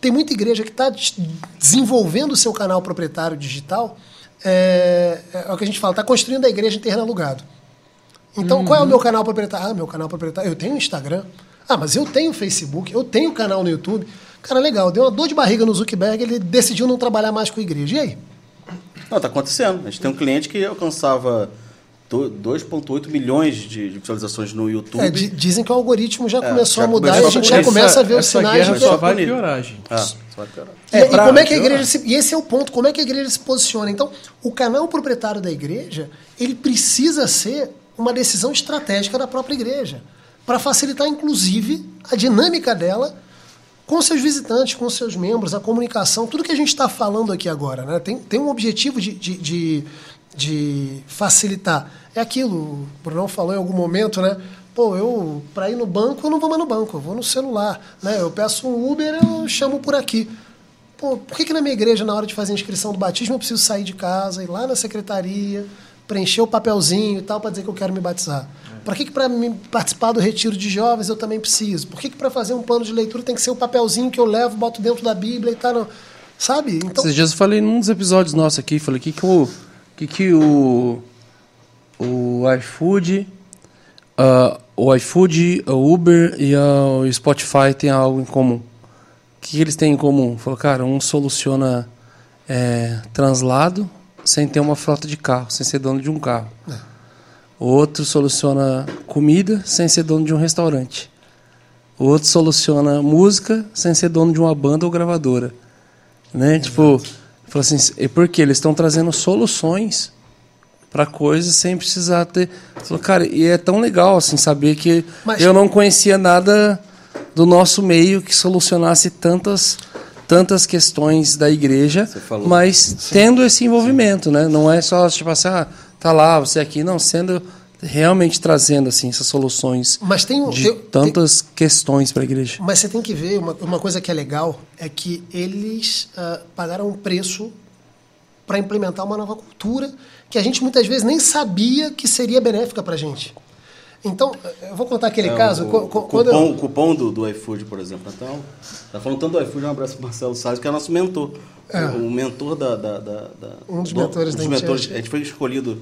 Speaker 5: Tem muita igreja que está desenvolvendo o seu canal proprietário digital, é, é o que a gente fala, está construindo a igreja em terreno alugado. Então, qual é o meu canal proprietário? Ah, meu canal proprietário, eu tenho Instagram. Ah, mas eu tenho Facebook, eu tenho canal no YouTube. Cara, legal, deu uma dor de barriga no Zuckerberg, ele decidiu não trabalhar mais com a igreja. E aí?
Speaker 4: Não, tá acontecendo. A gente tem um cliente que alcançava 2,8 milhões de visualizações no YouTube.
Speaker 5: É, di- dizem que o algoritmo já começou
Speaker 4: já
Speaker 5: a mudar
Speaker 4: começou
Speaker 5: e a gente já
Speaker 4: mudar.
Speaker 5: começa a ver os
Speaker 2: essa
Speaker 5: sinais
Speaker 2: guerra
Speaker 5: de
Speaker 2: só
Speaker 5: que...
Speaker 2: vai
Speaker 4: bonito.
Speaker 2: piorar, gente.
Speaker 4: Ah, só vai piorar.
Speaker 5: E,
Speaker 3: É,
Speaker 5: e
Speaker 3: pra-
Speaker 5: como é que a igreja se, e esse é o ponto, como é que a igreja se posiciona? Então, o canal proprietário da igreja, ele precisa ser uma decisão estratégica da própria igreja, para facilitar inclusive a dinâmica dela com seus visitantes, com seus membros, a comunicação, tudo que a gente está falando aqui agora, né? Tem, tem um objetivo de, de, de, de facilitar. É aquilo, o Brunão falou em algum momento, né? Pô, eu, para ir no banco, eu não vou mais no banco, eu vou no celular, né? Eu peço um Uber, eu chamo por aqui. Pô, por que, que na minha igreja, na hora de fazer a inscrição do batismo, eu preciso sair de casa, ir lá na secretaria, preencher o papelzinho e tal, para dizer que eu quero me batizar? Por que, que para participar do retiro de jovens eu também preciso? Por que, que para fazer um plano de leitura tem que ser o papelzinho que eu levo, boto dentro da Bíblia e tal? Não? Sabe? Então,
Speaker 1: Esses dias eu falei num dos episódios nossos aqui, falei que que o que que o o iFood, ah, o iFood, o Uber e o Spotify têm algo em comum. O que, que eles têm em comum? Falou, cara, um soluciona é, translado sem ter uma frota de carro, sem ser dono de um carro. O outro soluciona comida sem ser dono de um restaurante. O outro soluciona música sem ser dono de uma banda ou gravadora. Né? Tipo, falou assim, e por quê? Eles estão trazendo soluções para coisas sem precisar ter. Falou, cara, e é tão legal assim saber que
Speaker 5: Mas-
Speaker 1: eu não conhecia nada do nosso meio que solucionasse tantas tantas questões da igreja, mas tendo esse envolvimento, né? Não é só tipo assim, ah, tá lá, você aqui, não, sendo realmente trazendo assim essas soluções
Speaker 5: mas tem,
Speaker 1: de
Speaker 5: tem-
Speaker 1: tantas questões para a igreja.
Speaker 5: Mas você tem que ver, uma, uma coisa que é legal é que eles ah, pagaram um preço para implementar uma nova cultura que a gente muitas vezes nem sabia que seria benéfica para a gente. Então, eu vou contar aquele
Speaker 4: É,
Speaker 5: caso.
Speaker 4: o, o
Speaker 5: quando
Speaker 4: cupom,
Speaker 5: eu-
Speaker 4: o cupom do, do iFood, por exemplo. Então, tá falando tanto do iFood, um abraço pro Marcelo Salles, que é nosso mentor.
Speaker 5: É.
Speaker 4: O, o mentor da, da, da- da-
Speaker 5: Um dos
Speaker 4: do-
Speaker 5: mentores
Speaker 4: um
Speaker 5: da
Speaker 4: dos mentores.
Speaker 5: Enchente.
Speaker 4: A gente foi escolhido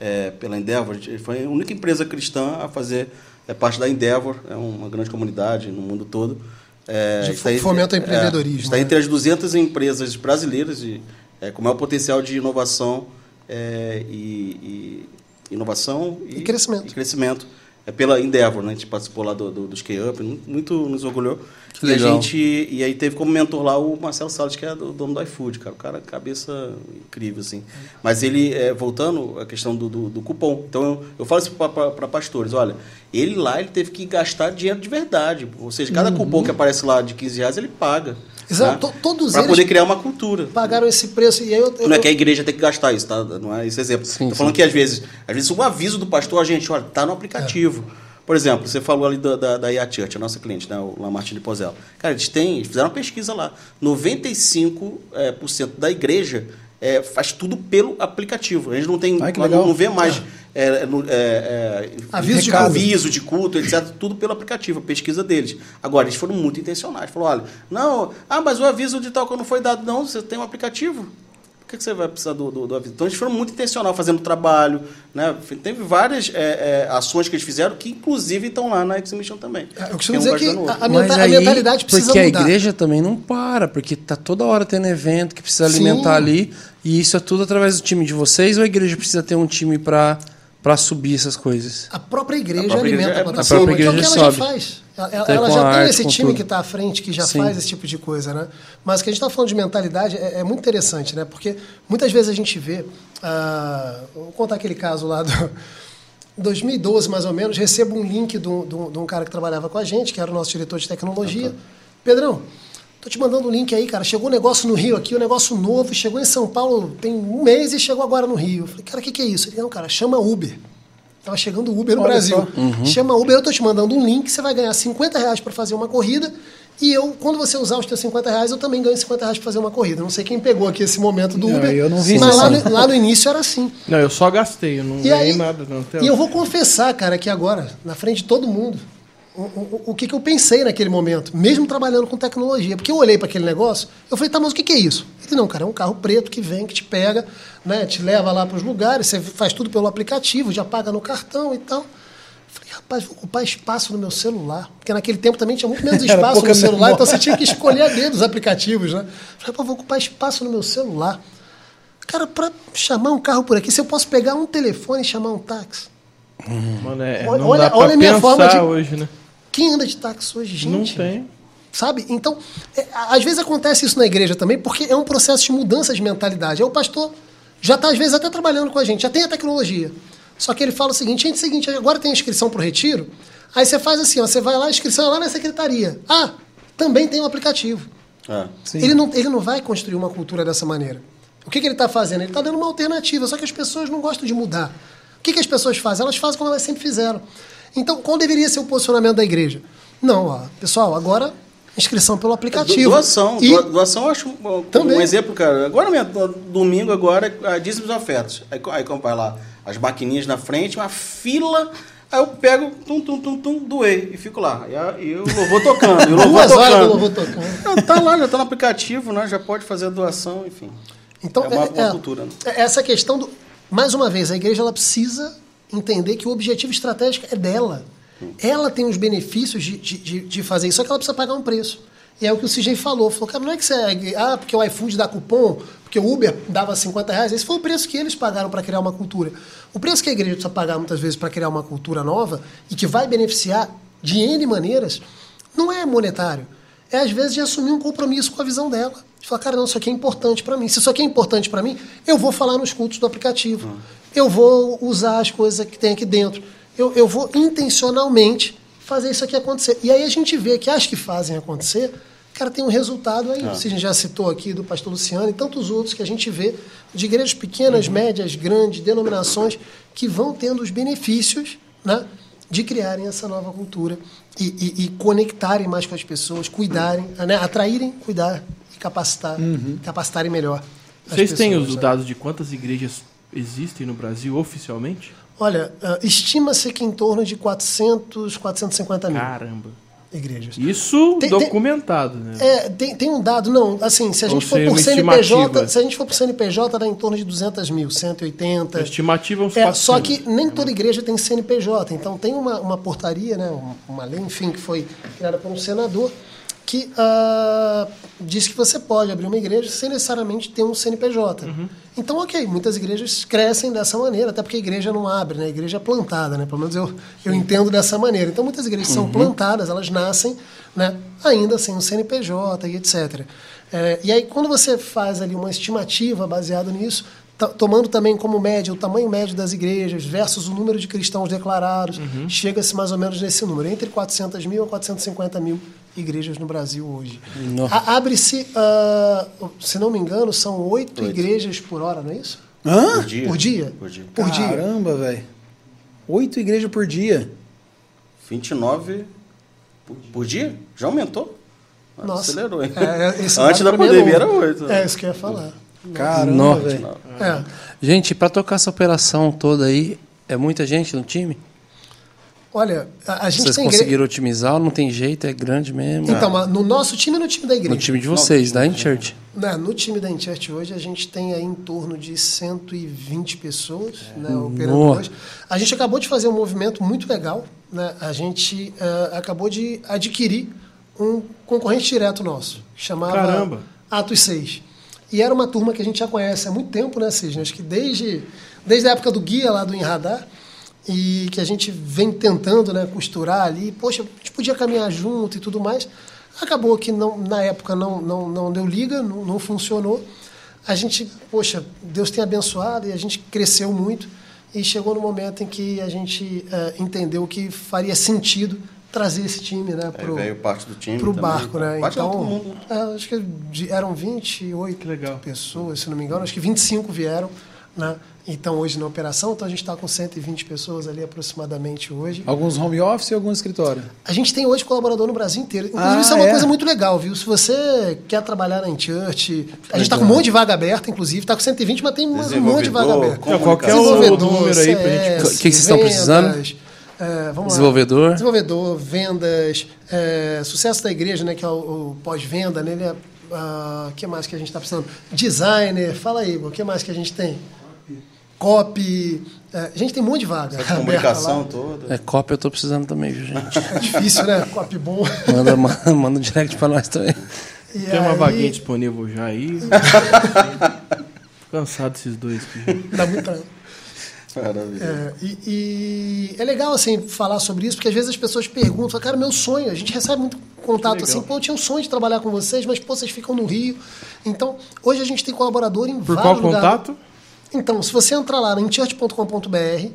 Speaker 4: é, pela Endeavor, foi a única empresa cristã a fazer é, parte da Endeavor, é uma grande comunidade no mundo todo. É,
Speaker 5: De
Speaker 4: está
Speaker 5: fomento ao empreendedorismo,
Speaker 4: está
Speaker 5: né?
Speaker 4: entre as 200 empresas brasileiras de, é, com maior potencial de inovação é, e, e inovação
Speaker 5: E crescimento.
Speaker 4: e crescimento. É pela Endeavor, né? A gente participou lá do, do, do Up, muito nos orgulhou.
Speaker 1: Que
Speaker 4: e a
Speaker 1: legal.
Speaker 4: gente e aí teve como mentor lá o Marcelo Salles, que é do dono do iFood, cara. O cara, cabeça incrível, assim. Mas ele, é, voltando à questão do, do, do cupom. Então, eu, eu falo isso para pastores. Olha, ele lá, ele teve que gastar dinheiro de verdade. Ou seja, cada cupom que aparece lá de 15 reais, ele paga.
Speaker 5: Exato, to- todos
Speaker 4: Para
Speaker 5: eles-
Speaker 4: poder criar uma cultura.
Speaker 5: pagaram esse preço. E aí eu, eu-
Speaker 4: Não é que a igreja tem que gastar isso, tá? Não é esse exemplo. Tô falando que às vezes, às vezes o aviso do pastor, a gente, olha, tá no aplicativo. Por exemplo, você falou ali da, da, da IA Church, a nossa cliente, né, o Lamartine Pozella. Cara, eles têm, eles fizeram uma pesquisa lá. 95% é, por cento da igreja é, faz tudo pelo aplicativo. A gente não tem,
Speaker 3: Ai, que
Speaker 4: não, vê mais é, é, é,
Speaker 5: Aviso de
Speaker 4: aviso de culto, etc. Tudo pelo aplicativo, a pesquisa deles. Agora, eles foram muito intencionais. Falaram, olha, não, ah, mas o aviso de tal que não foi dado. Não, você tem um aplicativo. Por que que você vai precisar do, do, do aviso? Então, eles foram muito intencionais fazendo trabalho. Né? Teve várias é, é, ações que eles fizeram que, inclusive, estão lá na Exhibition também.
Speaker 5: É, eu costumo
Speaker 4: um
Speaker 5: dizer que a,
Speaker 1: Mas
Speaker 5: menta- a
Speaker 1: aí,
Speaker 5: mentalidade precisa
Speaker 1: porque
Speaker 5: mudar.
Speaker 1: a igreja também não para, porque tá toda hora tendo evento que precisa
Speaker 5: Sim.
Speaker 1: alimentar ali, e isso é tudo através do time de vocês, ou a igreja precisa ter um time para para subir essas coisas?
Speaker 5: A própria igreja
Speaker 4: A própria
Speaker 5: alimenta
Speaker 4: igreja-
Speaker 5: a
Speaker 4: a
Speaker 5: plataforma,
Speaker 1: própria
Speaker 5: que é o que
Speaker 1: igreja
Speaker 5: ela
Speaker 1: sobe.
Speaker 5: já faz. Ela, ela- já
Speaker 1: a
Speaker 5: tem
Speaker 1: arte,
Speaker 5: esse time
Speaker 1: tudo.
Speaker 5: que está à frente, que já
Speaker 1: Sim.
Speaker 5: faz esse tipo de coisa, né? Mas o que a gente está falando de mentalidade é, é muito interessante, né? Porque muitas vezes a gente vê... ah, vou contar aquele caso lá do... 2012, mais ou menos, recebo um link de um, de um- de um cara que trabalhava com a gente, que era o nosso diretor de tecnologia. Pedrão, tô te mandando um link aí, cara. Chegou um negócio no Rio aqui, um negócio novo. Chegou em São Paulo tem um mês e chegou agora no Rio. Eu falei, cara, o que, que é isso? Ele, não, cara, chama Uber. Tava chegando o Uber no
Speaker 3: Olha
Speaker 5: Brasil.
Speaker 3: só.
Speaker 5: Chama Uber, eu tô te mandando um link, você vai ganhar 50 reais para fazer uma corrida. E eu, quando você usar os teus 50 reais, eu também ganho 50 reais para fazer uma corrida. Não sei quem pegou aqui esse momento do
Speaker 3: Não,
Speaker 5: Uber.
Speaker 3: eu não vi
Speaker 5: mas
Speaker 3: isso,
Speaker 5: lá no, lá no início era assim.
Speaker 2: Não, eu só gastei, eu não
Speaker 5: E
Speaker 2: ganhei
Speaker 5: aí,
Speaker 2: nada. Não,
Speaker 5: e eu vou confessar, cara, que agora, na frente de todo mundo, o, o, o que, que eu pensei naquele momento, mesmo trabalhando com tecnologia. Porque eu olhei para aquele negócio, eu falei, tá, mas o que, que é isso? Ele, não, cara, é um carro preto que vem, que te pega, né, te leva lá para os lugares, você faz tudo pelo aplicativo, já paga no cartão e tal. Eu Falei, rapaz, vou ocupar espaço no meu celular. Porque naquele tempo também tinha muito menos espaço no celular,
Speaker 3: memória.
Speaker 5: então você tinha que escolher a dedo os aplicativos, né? Eu Falei, pô, vou ocupar espaço no meu celular. Cara, para chamar um carro por aqui, se eu posso pegar um telefone e chamar um táxi.
Speaker 2: Mano, é,
Speaker 5: Olha-
Speaker 2: não
Speaker 5: olha-
Speaker 2: dá pra
Speaker 5: olha a minha forma de-
Speaker 2: hoje, né?
Speaker 5: Quem anda de táxi hoje, gente?
Speaker 2: Não tem.
Speaker 5: Sabe? Então, é, às vezes acontece isso na igreja também, porque é um processo de mudança de mentalidade. Aí o pastor já está, às vezes, até trabalhando com a gente, já tem a tecnologia. Só que ele fala o seguinte: gente, é o seguinte, agora tem inscrição para o retiro. Aí você faz assim, ó, você vai lá, a inscrição é lá na secretaria. Ah, também tem um aplicativo.
Speaker 4: É.
Speaker 5: Ele não, ele não vai construir uma cultura dessa maneira. O que, que ele está fazendo? Ele está dando uma alternativa, só que as pessoas não gostam de mudar. O que, que as pessoas fazem? Elas fazem como elas sempre fizeram. Então, qual deveria ser o posicionamento da igreja? Não, ó, pessoal, agora inscrição pelo aplicativo.
Speaker 4: Doação,
Speaker 5: E-
Speaker 4: doa- doação eu acho um,
Speaker 5: Também.
Speaker 4: um exemplo, cara. Agora mesmo, domingo agora, a dízimos ofertas. Aí, aí lá, as maquininhas na frente, uma fila, aí eu pego, tum, tum, tum, tum, doei e fico lá. E, e o louvor tocando, e louvor
Speaker 5: Duas horas
Speaker 4: tocando.
Speaker 5: do louvor tocando.
Speaker 4: Tá lá, já tá no aplicativo, né? Já pode fazer a doação, enfim.
Speaker 5: Então,
Speaker 4: É uma-
Speaker 5: é-
Speaker 4: uma
Speaker 5: é-
Speaker 4: cultura, né?
Speaker 5: é Essa questão do. Mais uma vez, a igreja ela precisa entender que o objetivo estratégico é dela. Ela tem os benefícios de, de, de- fazer isso, só que ela precisa pagar um preço. E é o que o CJ falou. Falou, cara, não é que você. Ah, porque o iFood dá cupom, porque o Uber dava 50 reais. Esse foi o preço que eles pagaram para criar uma cultura. O preço que a igreja precisa pagar muitas vezes para criar uma cultura nova e que vai beneficiar de N maneiras, não é monetário. É, às vezes, de assumir um compromisso com a visão dela. De falar, cara, não, isso aqui é importante para mim. Se isso aqui é importante para mim, eu vou falar nos cultos do aplicativo. Eu vou usar as coisas que tem aqui dentro. Eu, eu vou intencionalmente fazer isso aqui acontecer. E aí a gente vê que as que fazem acontecer, cara, tem um resultado aí. Se a gente já citou aqui do pastor Luciano e tantos outros que a gente vê de igrejas pequenas, médias, grandes, denominações, que vão tendo os benefícios né, de criarem essa nova cultura e, e- e conectarem mais com as pessoas, cuidarem, né, atraírem, cuidar e capacitar, capacitarem melhor.
Speaker 2: Vocês têm
Speaker 5: pessoas,
Speaker 2: os
Speaker 5: né?
Speaker 2: dados de quantas igrejas existem no Brasil oficialmente?
Speaker 5: Olha, ah, estima-se que em torno de 400, 450 mil
Speaker 2: Caramba.
Speaker 5: igrejas.
Speaker 2: Isso
Speaker 5: Tem- tem-
Speaker 2: documentado, né?
Speaker 5: É, tem, tem um dado, não, assim, se a
Speaker 2: Ou
Speaker 5: gente for
Speaker 2: seja,
Speaker 5: por CNPJ, se a gente for por CNPJ, dá em torno de 200 mil,
Speaker 2: A
Speaker 5: 180.
Speaker 2: estimativa é uns
Speaker 5: É,
Speaker 2: 400.
Speaker 5: só que nem toda igreja tem CNPJ, então tem uma, uma portaria, né, uma lei, enfim, que foi criada por um senador, que ah, diz que você pode abrir uma igreja sem necessariamente ter um CNPJ. Então, ok, muitas igrejas crescem dessa maneira, até porque a igreja não abre, né? A igreja é plantada, né? Pelo menos eu, eu entendo dessa maneira. Então, muitas igrejas são plantadas, elas nascem, né? Ainda sem um CNPJ e etc. É, e aí, quando você faz ali uma estimativa baseada nisso, tomando também como média o tamanho médio das igrejas versus o número de cristãos declarados, chega-se mais ou menos nesse número, entre 400 mil a 450 mil igrejas no Brasil hoje. Abre-se, ah, se não me engano, são oito igrejas por hora, não é isso?
Speaker 3: Hã?
Speaker 4: Por dia.
Speaker 5: Por dia?
Speaker 4: Por dia.
Speaker 5: Por dia.
Speaker 3: Caramba, velho. Oito igrejas por dia.
Speaker 4: 29 por, por dia? Já aumentou?
Speaker 5: Nossa.
Speaker 4: Acelerou, hein?
Speaker 5: É, esse
Speaker 4: Antes da
Speaker 5: é
Speaker 4: pandemia era 8.
Speaker 5: É, isso que eu ia falar.
Speaker 3: Caramba, velho.
Speaker 5: É.
Speaker 1: Gente, pra tocar essa operação toda aí, é muita gente no time?
Speaker 5: Olha, a, a gente
Speaker 1: Vocês
Speaker 5: tem
Speaker 1: conseguiram otimizar ou não tem jeito? É grande mesmo?
Speaker 5: Então, mas no nosso time e no time da igreja.
Speaker 1: no time de vocês, da InChurch.
Speaker 5: Né, no time da Inchurch hoje a gente tem aí em torno de 120 pessoas né, operando
Speaker 1: Nossa.
Speaker 5: hoje. A gente acabou de fazer um movimento muito legal. Né? A gente eh, acabou de adquirir um concorrente direto nosso, chamava
Speaker 2: Caramba.
Speaker 5: Atos 6. E era uma turma que a gente já conhece há muito tempo, né, Cisne? Acho que desde, desde a época do guia lá do Enradar, e que a gente vem tentando né, costurar ali. Poxa, a gente podia caminhar junto e tudo mais. Acabou que não, na época não, não, não deu liga, não, não funcionou. A gente, poxa, Deus tem abençoado e a gente cresceu muito. E chegou no momento em que a gente eh, entendeu que faria sentido trazer esse time né,
Speaker 4: Aí
Speaker 5: pro,
Speaker 4: veio parte do time
Speaker 5: pro
Speaker 4: também.
Speaker 5: barco, né?
Speaker 4: Parte
Speaker 5: Então,
Speaker 4: mundo.
Speaker 5: é, acho que eram 28
Speaker 2: Que legal.
Speaker 5: pessoas, se não me engano. Acho que 25 vieram, né? Então, hoje na operação. Então, a gente está com 120 pessoas ali aproximadamente hoje.
Speaker 3: Alguns home office e algum escritório.
Speaker 5: A gente tem hoje colaborador no Brasil inteiro. Inclusive,
Speaker 3: Ah,
Speaker 5: isso é uma
Speaker 3: é?
Speaker 5: coisa muito legal, viu? Se você quer trabalhar na Church, a gente está com um monte de vaga aberta, inclusive. Está com 120, mas tem mais um monte de vaga
Speaker 4: Desenvolvedor,
Speaker 5: aberta.
Speaker 2: Não, qual que é o
Speaker 5: Desenvolvedor,
Speaker 2: número aí pra gente-
Speaker 1: O que vocês estão precisando?
Speaker 5: é, vamos lá.
Speaker 1: Desenvolvedor.
Speaker 5: Desenvolvedor, vendas, é, sucesso da igreja, né, que é o, o pós-venda, né? Ele é, ah, que mais que a gente está precisando? Designer, fala aí, Igor, o que mais que a gente tem? Copy, é, a gente tem um monte de vaga.
Speaker 4: Essa comunicação
Speaker 5: lá.
Speaker 4: toda.
Speaker 1: É, cópia eu tô precisando também, viu, gente?
Speaker 5: É difícil, né? Copy bom.
Speaker 1: Manda, manda, manda um direct pra nós também.
Speaker 5: E
Speaker 2: Tem uma
Speaker 5: aí,
Speaker 2: vaguinha disponível já aí. Cansado desses dois.
Speaker 5: Dá muita...
Speaker 4: Maravilha.
Speaker 5: É, e, e é legal, assim, falar sobre isso, porque às vezes as pessoas perguntam, cara, meu sonho, a gente recebe muito contato assim, pô, eu tinha um sonho de trabalhar com vocês, mas, pô, vocês ficam no Rio. Então, hoje a gente tem colaborador em
Speaker 2: Por
Speaker 5: vários
Speaker 2: qual
Speaker 5: lugares.
Speaker 2: contato?
Speaker 5: Então, se você entrar lá em church.com.br,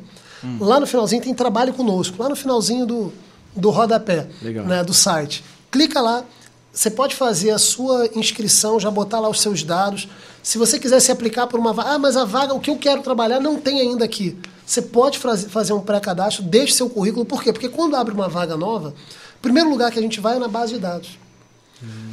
Speaker 5: lá no finalzinho tem trabalho conosco, lá no finalzinho do, do rodapé né, do site. Clica lá, você pode fazer a sua inscrição, já botar lá os seus dados. Se você quiser se aplicar por uma vaga, ah, mas a vaga, o que eu quero trabalhar não tem ainda aqui. Você pode faz- fazer um pré-cadastro, deixe seu currículo. Por quê? Porque quando abre uma vaga nova, o primeiro lugar que a gente vai é na base de dados.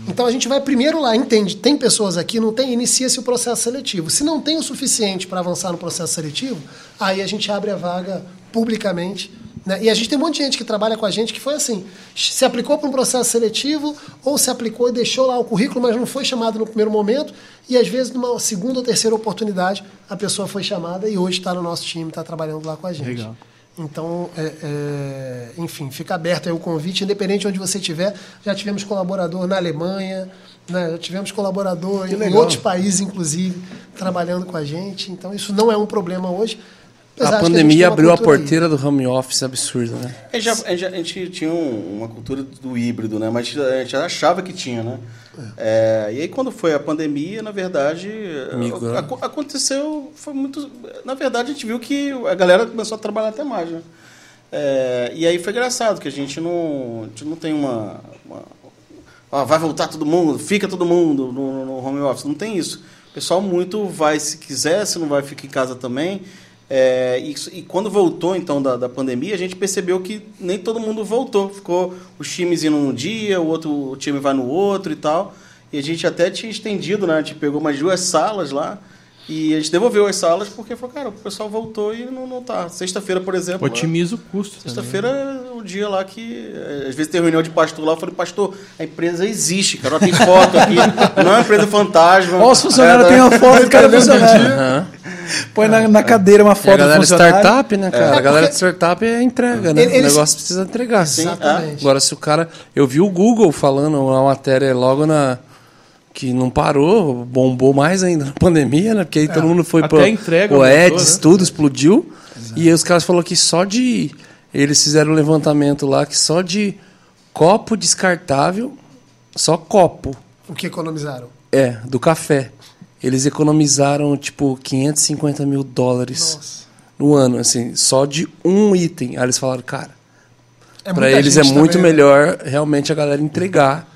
Speaker 5: Então a gente vai primeiro lá, entende? Tem pessoas aqui, não tem? Inicia-se o processo seletivo. Se não tem o suficiente para avançar no processo seletivo, aí a gente abre a vaga publicamente. Né? E a gente tem um monte de gente que trabalha com a gente que foi assim: se aplicou para um processo seletivo, ou se aplicou e deixou lá o currículo, mas não foi chamado no primeiro momento, e às vezes numa segunda ou terceira oportunidade a pessoa foi chamada e hoje está no nosso time, está trabalhando lá com a gente.
Speaker 2: Legal.
Speaker 5: Então, é, é, enfim, fica aberto aí o convite, independente de onde você estiver. Já tivemos colaborador na Alemanha, né? já tivemos colaborador em, outros países, inclusive, trabalhando com a gente. Então, isso não é um problema hoje. Apesar
Speaker 1: A pandemia
Speaker 5: uma
Speaker 1: abriu a
Speaker 5: aí.
Speaker 1: porteira do home office absurda, né?
Speaker 4: A gente, já- a gente a gente tinha um- uma cultura do híbrido, né? Mas a gente achava que tinha, né? É, e aí quando foi a pandemia, na verdade,
Speaker 1: Migrou.
Speaker 4: ac- aconteceu, foi muito... Na verdade, a gente viu que a galera começou a trabalhar até mais, né? É, e aí foi engraçado, que a gente não, a gente não tem uma... uma ó, vai voltar todo mundo, fica todo mundo no, no home office. Não tem isso. O pessoal muito vai, se quiser, se não vai, fica em casa também. É, e, e quando voltou, então, da, da pandemia, a gente percebeu que nem todo mundo voltou. Ficou os times indo num dia, o outro time vai no outro e tal. E a gente até tinha estendido, né? A gente pegou umas duas salas lá E a gente devolveu as salas porque falou, cara, o pessoal voltou e não, não tá. Sexta-feira, por exemplo.
Speaker 2: Otimiza o custo.
Speaker 4: Sexta-feira é o dia lá que. eh, Às vezes tem reunião de pastor lá, eu falei, pastor, a empresa existe, cara. Tem foto aqui. não é uma empresa fantasma.
Speaker 3: Ó, os funcionários
Speaker 4: É,
Speaker 3: têm uma foto do
Speaker 5: o
Speaker 3: funcionário.
Speaker 1: Aham.
Speaker 3: Põe na, na cadeira uma
Speaker 1: E a
Speaker 3: foto do
Speaker 1: galera
Speaker 3: funcionário.
Speaker 1: startup, né, cara?
Speaker 5: É,
Speaker 1: a galera
Speaker 5: porque-
Speaker 1: de startup é entrega, né?
Speaker 5: Ele-
Speaker 1: O
Speaker 5: eles-
Speaker 1: negócio precisa entregar.
Speaker 5: Exatamente.
Speaker 1: Agora, se o cara. Eu vi o Google falando uma matéria logo na. Que não parou, bombou mais ainda na pandemia, né? Porque aí todo mundo foi
Speaker 2: Até
Speaker 1: pro
Speaker 2: a entrega
Speaker 1: o Ads,
Speaker 2: né?
Speaker 1: tudo explodiu. E aí os caras falaram que só de. Eles fizeram um levantamento lá que só de copo descartável, só copo,
Speaker 5: O que economizaram?
Speaker 1: é, do café. Eles economizaram, tipo, 550 mil dólares
Speaker 5: Nossa.
Speaker 1: no ano, assim, só de um item. Aí eles falaram, cara,
Speaker 5: É
Speaker 1: pra
Speaker 5: muita
Speaker 1: eles é muito
Speaker 5: também, né?
Speaker 1: melhor realmente a galera entregar.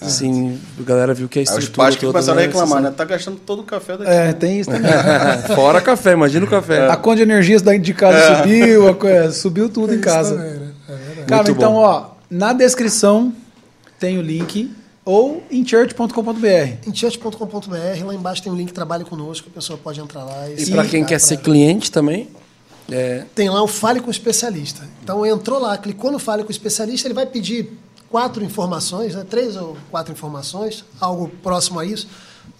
Speaker 1: Assim, a galera viu que a
Speaker 4: Aí os
Speaker 1: estrutura
Speaker 4: pais que começaram a
Speaker 1: é
Speaker 4: reclamar, né? Tá gastando todo o café daqui.
Speaker 3: É, tem isso também.
Speaker 1: Fora café, imagina o café.
Speaker 3: A conta de energias da de casa subiu, a coisa- subiu tudo em
Speaker 5: Isso
Speaker 3: casa.
Speaker 5: também, né? É verdade.
Speaker 3: Cara,
Speaker 1: Muito
Speaker 3: então,
Speaker 1: bom.
Speaker 3: ó, na descrição tem o link ou em church.com.br.
Speaker 5: Em church.com.br, lá embaixo tem um link Trabalhe Conosco, a pessoa pode entrar lá e
Speaker 1: E pra quem quer
Speaker 5: pra-
Speaker 1: ser cliente também, é,
Speaker 5: Tem lá o Fale com o Especialista. Então entrou lá, clicou no Fale com o Especialista, ele vai pedir quatro informações, né? três ou quatro informações, algo próximo a isso.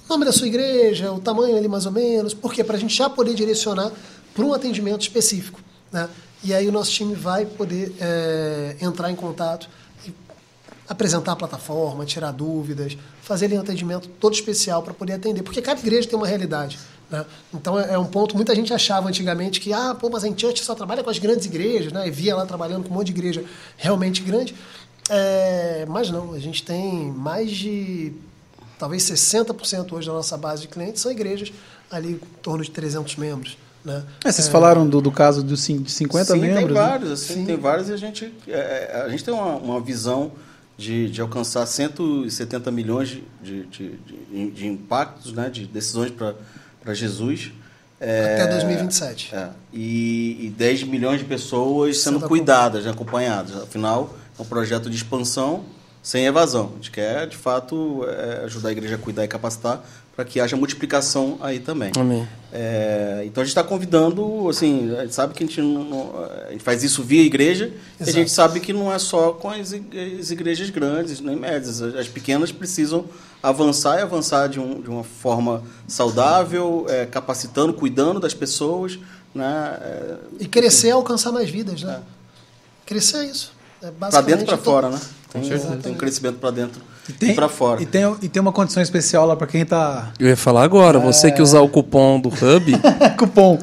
Speaker 5: O nome da sua igreja, o tamanho ali mais ou menos, por quê? Para a gente já poder direcionar para um atendimento específico. Né? E aí o nosso time vai poder é, entrar em contato e apresentar a plataforma, tirar dúvidas, fazer um atendimento todo especial para poder atender, porque cada igreja tem uma realidade. Né? Então é é um ponto, muita gente achava antigamente que, ah, pô, mas a Church só trabalha com as grandes igrejas, né? e via lá trabalhando com um monte de igreja realmente grande. É, mas não, a gente tem mais de, talvez 60% hoje da nossa base de clientes são igrejas ali em torno de 300 membros. Né?
Speaker 3: É, vocês falaram do, do caso dos cin- de 50
Speaker 4: Sim,
Speaker 3: membros.
Speaker 4: tem
Speaker 3: né?
Speaker 4: vários, assim,
Speaker 5: Sim.
Speaker 4: tem vários e a gente, é, é, a gente tem uma, uma visão de, de alcançar 170 milhões de, de, de, de- de impactos, né, de decisões para Jesus. É,
Speaker 5: Até 2027.
Speaker 4: É, e, e 10 milhões de pessoas sendo
Speaker 5: Sendo
Speaker 4: cuidadas, acompanhadas. Afinal, é um projeto de expansão sem evasão. A gente quer, de fato, é, ajudar a igreja a cuidar e capacitar para que haja multiplicação aí também.
Speaker 1: Amém.
Speaker 4: É, então a gente está convidando, assim, a gente sabe que a gente, não, a gente faz isso via igreja, e a
Speaker 5: Exato.
Speaker 4: gente sabe que não é só com as, ig- as igrejas grandes, nem médias. As, as pequenas precisam avançar e avançar de, um- de uma forma saudável, é, capacitando, cuidando das pessoas, né? É,
Speaker 5: E crescer é alcançar mais vidas, né? Crescer é isso. É
Speaker 4: para dentro e para fora, né? Tem,
Speaker 5: certeza.
Speaker 4: tem um crescimento para dentro
Speaker 3: E
Speaker 4: e,
Speaker 3: tem,
Speaker 4: para fora.
Speaker 3: E tem, e tem uma condição especial lá para quem tá.
Speaker 1: Eu ia falar agora, você que usar o cupom do Hub,
Speaker 3: Cupom.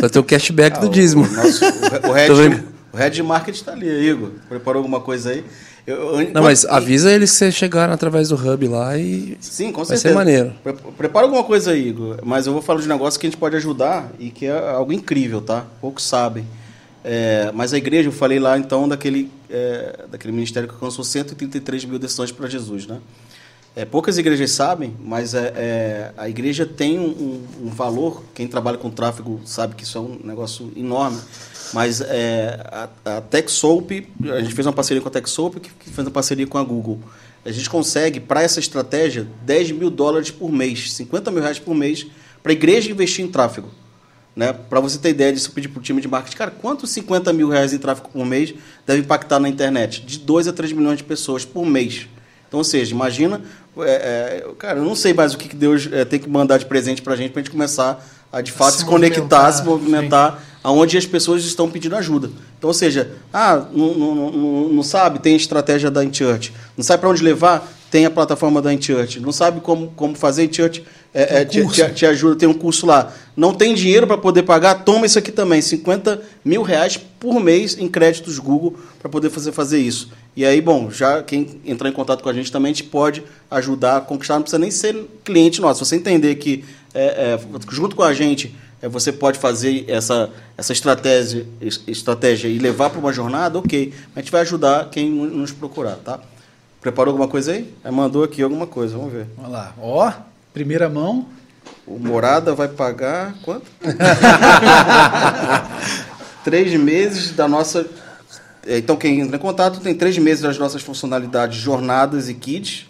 Speaker 1: vai ter o cashback
Speaker 4: Ah,
Speaker 1: do dízimo.
Speaker 4: O, nosso, o,
Speaker 1: vendo.
Speaker 4: o head de marketing está ali, Igor. Preparou alguma coisa aí? Eu- eu-
Speaker 1: Não, mas avisa eles que vocês chegaram através do Hub lá e.
Speaker 4: Sim, com
Speaker 1: Vai
Speaker 4: certeza.
Speaker 1: ser maneiro.
Speaker 4: Pre- Prepara alguma coisa aí, Igor. Mas eu vou falar de um negócio que a gente pode ajudar e que é algo incrível, tá? Poucos sabem. É, mas a igreja, eu falei lá então daquele, é, daquele ministério que alcançou 133 mil decisões para Jesus, né? É, poucas igrejas sabem, mas é, é, a igreja tem um, um- valor. Quem trabalha com tráfego sabe que isso é um negócio enorme. Mas é, a, a TechSoup, a gente fez uma parceria com a TechSoup, que, que fez uma parceria com a Google. A gente consegue, para essa estratégia, 10 mil dólares por mês, 50 mil reais por mês, para a igreja investir em tráfego. Né? Para você ter ideia disso, eu pedi para o time de marketing, cara, quantos 50 mil reais em tráfego por mês deve impactar na internet? De 2 a 3 milhões de pessoas por mês. Então, ou seja, imagina, é, é, cara, eu não sei mais o que que Deus é, tem que mandar de presente para a gente para a gente começar a, de fato,
Speaker 5: se
Speaker 4: se, conectar, se movimentar, aonde as pessoas estão pedindo ajuda. Então, ou seja, ah, não, não, não, não sabe, tem a estratégia da InChurch. Não sabe para onde levar, tem a plataforma da InChurch. Não sabe como, como fazer, InChurch é, é, te, te- te ajuda, tem um curso lá. Não tem dinheiro para poder pagar, toma isso aqui também, 50 mil reais por mês em créditos Google para poder fazer, fazer isso. E aí, bom, já quem entrar em contato com a gente também, a gente pode ajudar a conquistar, não precisa nem ser cliente nosso. Se você entender que é, é, junto com a gente é, você pode fazer essa, essa estratégia, es- estratégia e levar para uma jornada, ok. Mas a gente vai ajudar quem nos procurar, tá? Preparou alguma coisa aí? É, mandou aqui alguma coisa, vamos ver.
Speaker 3: Vamos lá. Ó, primeira mão.
Speaker 4: O Morada vai pagar quanto? três meses da nossa. é, Então, quem entra em contato tem três meses das nossas funcionalidades jornadas e kits.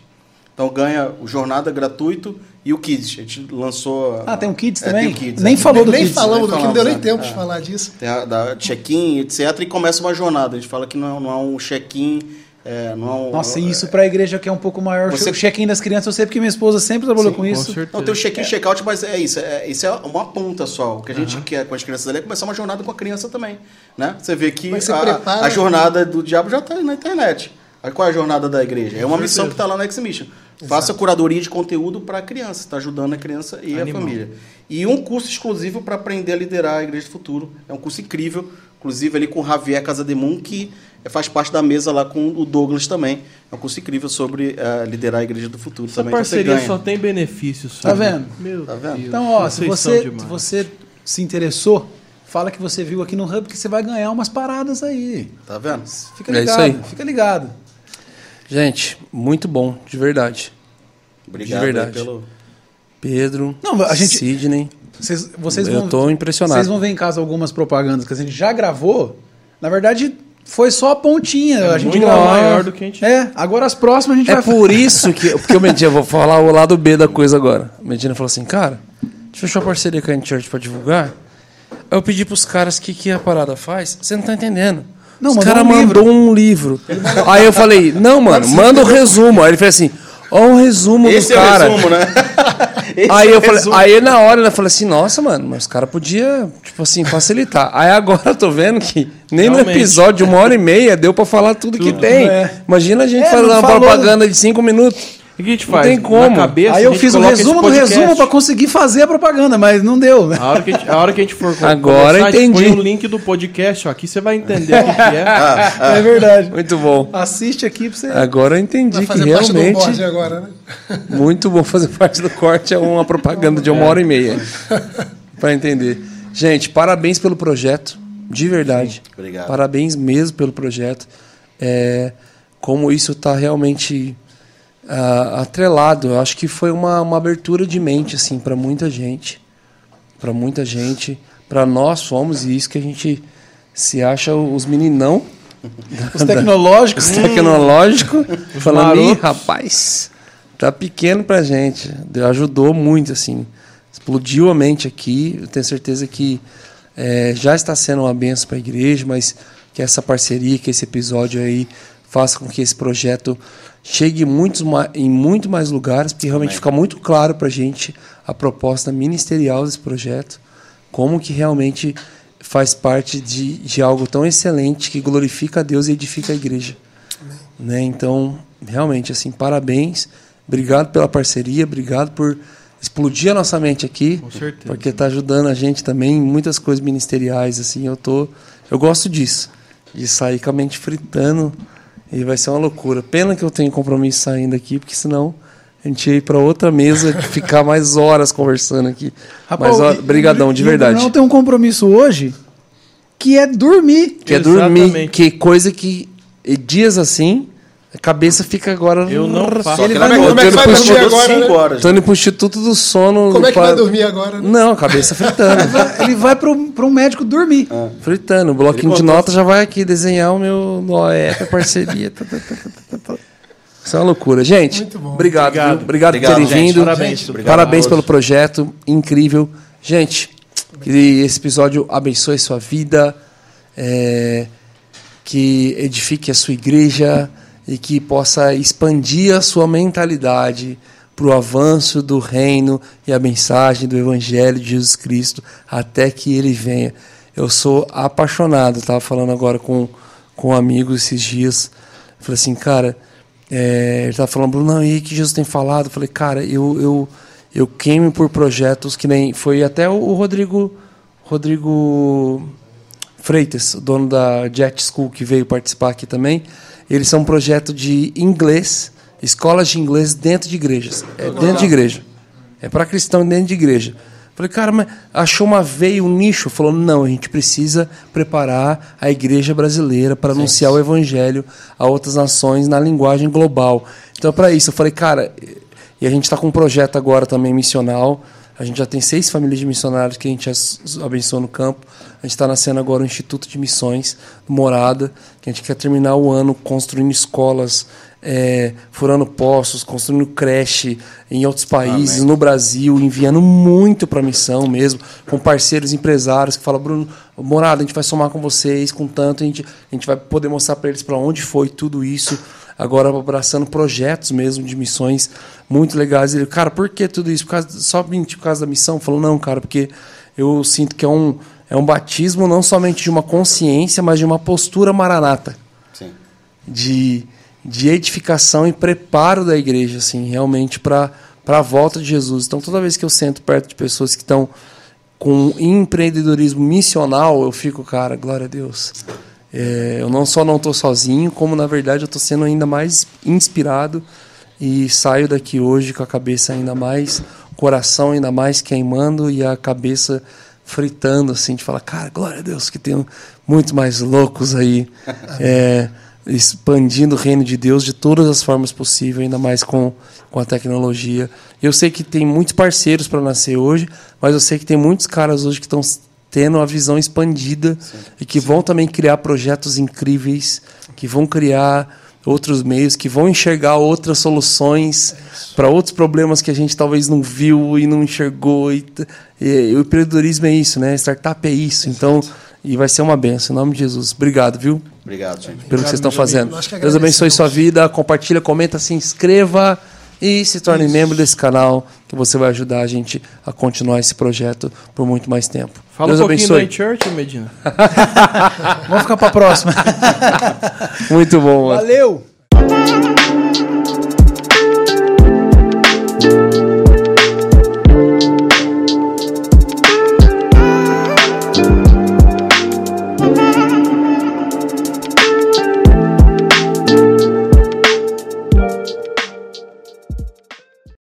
Speaker 4: Então ganha o Jornada gratuito e o Kids. A gente lançou.
Speaker 3: Ah, tem um Kids
Speaker 4: É,
Speaker 3: também?
Speaker 4: tem o Kids,
Speaker 3: Nem
Speaker 4: é.
Speaker 3: falou do
Speaker 5: Nem
Speaker 3: Kids.
Speaker 5: falamos do que não deu nem
Speaker 4: falamos, é.
Speaker 5: tempo de falar disso.
Speaker 4: Tem a, da check-in, etc. E começa uma jornada. A gente fala que não é, não é um check-in. É, não é
Speaker 3: Nossa, e isso pra igreja que é um pouco maior.
Speaker 4: Você-
Speaker 3: O check-in das crianças, eu sei porque minha esposa sempre trabalhou
Speaker 4: Sim,
Speaker 3: com
Speaker 2: Com
Speaker 3: isso.
Speaker 2: certeza.
Speaker 4: Não, tem o check-in e check-out, mas é isso. É, isso é uma ponta só. O que a gente quer com as crianças ali é começar uma jornada com a criança também. Né? Você vê que
Speaker 5: você
Speaker 4: a,
Speaker 5: prepara-
Speaker 4: a jornada do diabo já está na internet. Aí Qual é a jornada da igreja? É uma missão que está lá na X-Mission. Faça curadoria de conteúdo para a criança. Está ajudando a criança e
Speaker 2: Animal.
Speaker 4: a família. E um curso exclusivo para aprender a liderar a Igreja do Futuro. É um curso incrível. Inclusive ali com o Javier Casademun, que faz parte da mesa lá com o Douglas também. É um curso incrível sobre eh, liderar a Igreja do Futuro
Speaker 2: Essa
Speaker 4: também. Então você
Speaker 2: parceria só tem benefícios.
Speaker 3: Tá
Speaker 2: sabe?
Speaker 3: vendo?
Speaker 2: Meu
Speaker 4: Tá vendo?
Speaker 2: Deus,
Speaker 3: Então, ó, se você,
Speaker 2: demais.
Speaker 3: você se interessou, fala que você viu aqui no Hub que você vai ganhar umas paradas aí.
Speaker 4: Tá vendo?
Speaker 3: Fica
Speaker 1: É isso
Speaker 3: ligado,
Speaker 1: aí.
Speaker 3: fica ligado.
Speaker 1: Gente, muito bom, de verdade.
Speaker 4: Obrigado
Speaker 1: De verdade.
Speaker 4: pelo.
Speaker 1: Pedro,
Speaker 3: Não, a gente-
Speaker 1: Sidney.
Speaker 3: Vocês, vocês
Speaker 1: Eu
Speaker 3: vão,
Speaker 1: tô impressionado.
Speaker 3: Vocês vão ver em casa algumas propagandas que a gente já gravou. Na verdade, foi só a pontinha. a gente
Speaker 2: muito
Speaker 3: gravou.
Speaker 2: maior do que a gente-
Speaker 3: É, agora as próximas a gente
Speaker 1: É
Speaker 3: vai
Speaker 1: por isso que. Porque o Medina, eu vou falar o lado B da coisa agora. O Medina falou assim, cara, a gente fechou a parceria com a Church pra divulgar. Aí eu pedi pros caras o que, que a parada faz. Você não tá entendendo.
Speaker 3: Não,
Speaker 1: Os
Speaker 3: mandou
Speaker 1: caras
Speaker 3: um
Speaker 1: mandou um livro. Aí eu falei, não, mano, manda o resumo. Aí ele fez assim, ó o resumo
Speaker 4: Esse
Speaker 1: do
Speaker 4: é
Speaker 1: cara.
Speaker 4: o resumo, né?
Speaker 1: Aí eu falei, aí na hora eu falei assim, nossa, mano, mas os caras podiam, tipo assim, facilitar. Aí agora eu tô vendo que nem no
Speaker 2: Realmente.
Speaker 1: episódio de uma hora e meia deu pra falar tudo, que tem.
Speaker 3: é.
Speaker 1: Imagina a gente
Speaker 3: É,
Speaker 1: uma
Speaker 3: falou.
Speaker 1: propaganda de cinco minutos.
Speaker 2: O que a gente
Speaker 1: Não
Speaker 2: faz?
Speaker 1: tem como.
Speaker 2: Na cabeça,
Speaker 3: Aí
Speaker 2: a
Speaker 3: eu fiz
Speaker 2: esse
Speaker 3: resumo do resumo pra conseguir fazer a propaganda, mas não deu. né?
Speaker 2: A hora que a gente, a hora que a gente for
Speaker 1: Agora
Speaker 2: começar, a gente
Speaker 1: entendi.
Speaker 2: põe o link do podcast, ó, aqui você vai entender o que, que é.
Speaker 4: Ah,
Speaker 3: É verdade.
Speaker 1: Muito bom.
Speaker 3: Assiste aqui pra você.
Speaker 1: Agora eu entendi
Speaker 5: Vai
Speaker 1: que
Speaker 5: fazer parte do
Speaker 1: realmente
Speaker 5: onboard agora, né?
Speaker 1: muito bom fazer parte do corte é uma propaganda de uma hora e meia. Pra entender. Gente, parabéns pelo projeto, de verdade.
Speaker 4: Obrigado.
Speaker 1: Parabéns mesmo pelo projeto. É, como isso está realmente ah, atrelado. Eu acho que foi uma, uma abertura de mente assim para muita gente, para muita gente. Para nós fomos e isso que a gente se acha os meninão
Speaker 3: Os tecnológicos.
Speaker 1: os tecnológicos, falando, Ih,
Speaker 2: marotos."
Speaker 1: rapaz, tá pequeno pra gente. Ajudou muito, assim. Explodiu a mente aqui. Eu tenho certeza que é, já está sendo uma benção para a igreja, mas que essa parceria, que esse episódio aí faça com que esse projeto chegue muitos, ma- em muito mais lugares, porque realmente fica muito claro para a gente a proposta ministerial desse projeto, como que realmente faz parte de, de algo tão excelente que glorifica a Deus e edifica a igreja. Né? Então, realmente, assim, parabéns. Obrigado pela parceria, obrigado por explodir a nossa mente aqui.
Speaker 2: Com certeza.
Speaker 1: Porque está ajudando a gente também em muitas coisas ministeriais, assim, eu tô eu gosto disso, de sair com a mente fritando e vai ser uma loucura. Pena que eu tenho compromisso saindo aqui, porque senão a gente ia ir para outra mesa e ficar mais horas conversando aqui. Mas ó,
Speaker 3: e-
Speaker 1: brigadão, de
Speaker 3: e
Speaker 1: verdade.
Speaker 3: Brunão tem um compromisso hoje que é dormir.
Speaker 1: Que é dormir,
Speaker 2: Exatamente.
Speaker 1: que coisa que e dias assim, a cabeça fica agora.
Speaker 2: Eu não faço.
Speaker 3: Ele vai-
Speaker 5: como é que
Speaker 4: que
Speaker 5: vai dormir agora,
Speaker 4: cinco
Speaker 5: né?
Speaker 4: horas.
Speaker 1: Tô indo pro Instituto do Sono.
Speaker 5: Como é que
Speaker 1: pra-
Speaker 5: vai dormir agora? né?
Speaker 1: Não, cabeça fritando.
Speaker 3: Ele vai para um médico dormir.
Speaker 1: fritando. O bloquinho
Speaker 4: Ele
Speaker 1: de nota já vai aqui desenhar o meu Noé, a parceria. Tá, tá, tá. Isso é uma loucura. Gente,
Speaker 5: Muito bom.
Speaker 1: obrigado.
Speaker 2: Obrigado.
Speaker 1: viu? Obrigado,
Speaker 4: Obrigado,
Speaker 1: por terem
Speaker 4: gente.
Speaker 1: vindo.
Speaker 2: Parabéns.
Speaker 4: Obrigado
Speaker 1: Parabéns
Speaker 4: a
Speaker 1: pelo projeto. Incrível. Gente, que esse episódio abençoe sua vida. é, que edifique a sua igreja e que possa expandir a sua mentalidade para o avanço do reino e a mensagem do Evangelho de Jesus Cristo até que ele venha. Eu sou apaixonado, estava falando agora com, com um amigo esses dias. Falei assim, cara, é, ele estava falando, Bruno, não, e aí que Jesus tem falado? Falei, cara, eu, eu, eu queimo por projetos que nem. Foi até o, Rodrigo. Rodrigo Freitas, dono da Jet School, que veio participar aqui também. Eles são um projeto de inglês, escolas de inglês dentro de igrejas. É dentro de igreja. É para cristão dentro de igreja. Falei, cara, mas achou uma veia, um nicho? Falou, não, a gente precisa preparar a igreja brasileira para anunciar o evangelho a outras nações na linguagem global. Então, para isso, eu falei, cara, e a gente está com um projeto agora também missional. A gente já tem seis famílias de missionários que a gente abençoa no campo. A gente está nascendo agora um Instituto de Missões, Morada, que a gente quer terminar o ano construindo escolas é, furando poços, construindo creche em outros países, Amém. no Brasil, enviando muito para a missão mesmo, com parceiros empresários que falam, Bruno, morada, a gente vai somar com vocês, com tanto, a gente, a gente vai poder mostrar para eles para onde foi tudo isso. Agora abraçando projetos mesmo de missões muito legais. Ele, cara, por que tudo isso? Por causa, só por causa da missão? Falou, não, cara, porque eu sinto que é um, é um batismo não somente de uma consciência, mas de uma postura maranata. Sim. De de edificação e preparo da igreja, assim, realmente para a volta de Jesus. Então, toda vez que eu sento perto de pessoas que estão com empreendedorismo missional, eu fico, cara, glória a Deus. É, eu não só não estou sozinho, como na verdade eu estou sendo ainda mais inspirado e saio daqui hoje com a cabeça ainda mais, coração ainda mais queimando e a cabeça fritando, assim, de falar, cara, glória a Deus, que tem muito mais loucos aí. É, expandindo o reino de Deus de todas as formas possíveis, ainda mais com, com a tecnologia. Eu sei que tem muitos parceiros para nascer hoje, mas eu sei que tem muitos caras hoje que estão tendo a visão expandida sim, e que sim. vão também criar projetos incríveis, que vão criar outros meios, que vão enxergar outras soluções é para outros problemas que a gente talvez não viu e não enxergou. E, e, e o empreendedorismo é isso, né? Startup é isso. Então e vai ser uma benção. Em nome de Jesus. Obrigado, viu?
Speaker 4: Obrigado, gente.
Speaker 1: Pelo
Speaker 4: Obrigado,
Speaker 1: que vocês estão fazendo. Deus abençoe sua vida. Compartilha, comenta, se inscreva e se torne Isso. membro desse canal, que você vai ajudar a gente a continuar esse projeto por muito mais tempo.
Speaker 2: Fala Deus um pouquinho abençoe. da Church, Medina.
Speaker 3: Vamos ficar para a próxima.
Speaker 1: muito bom.
Speaker 3: Valeu!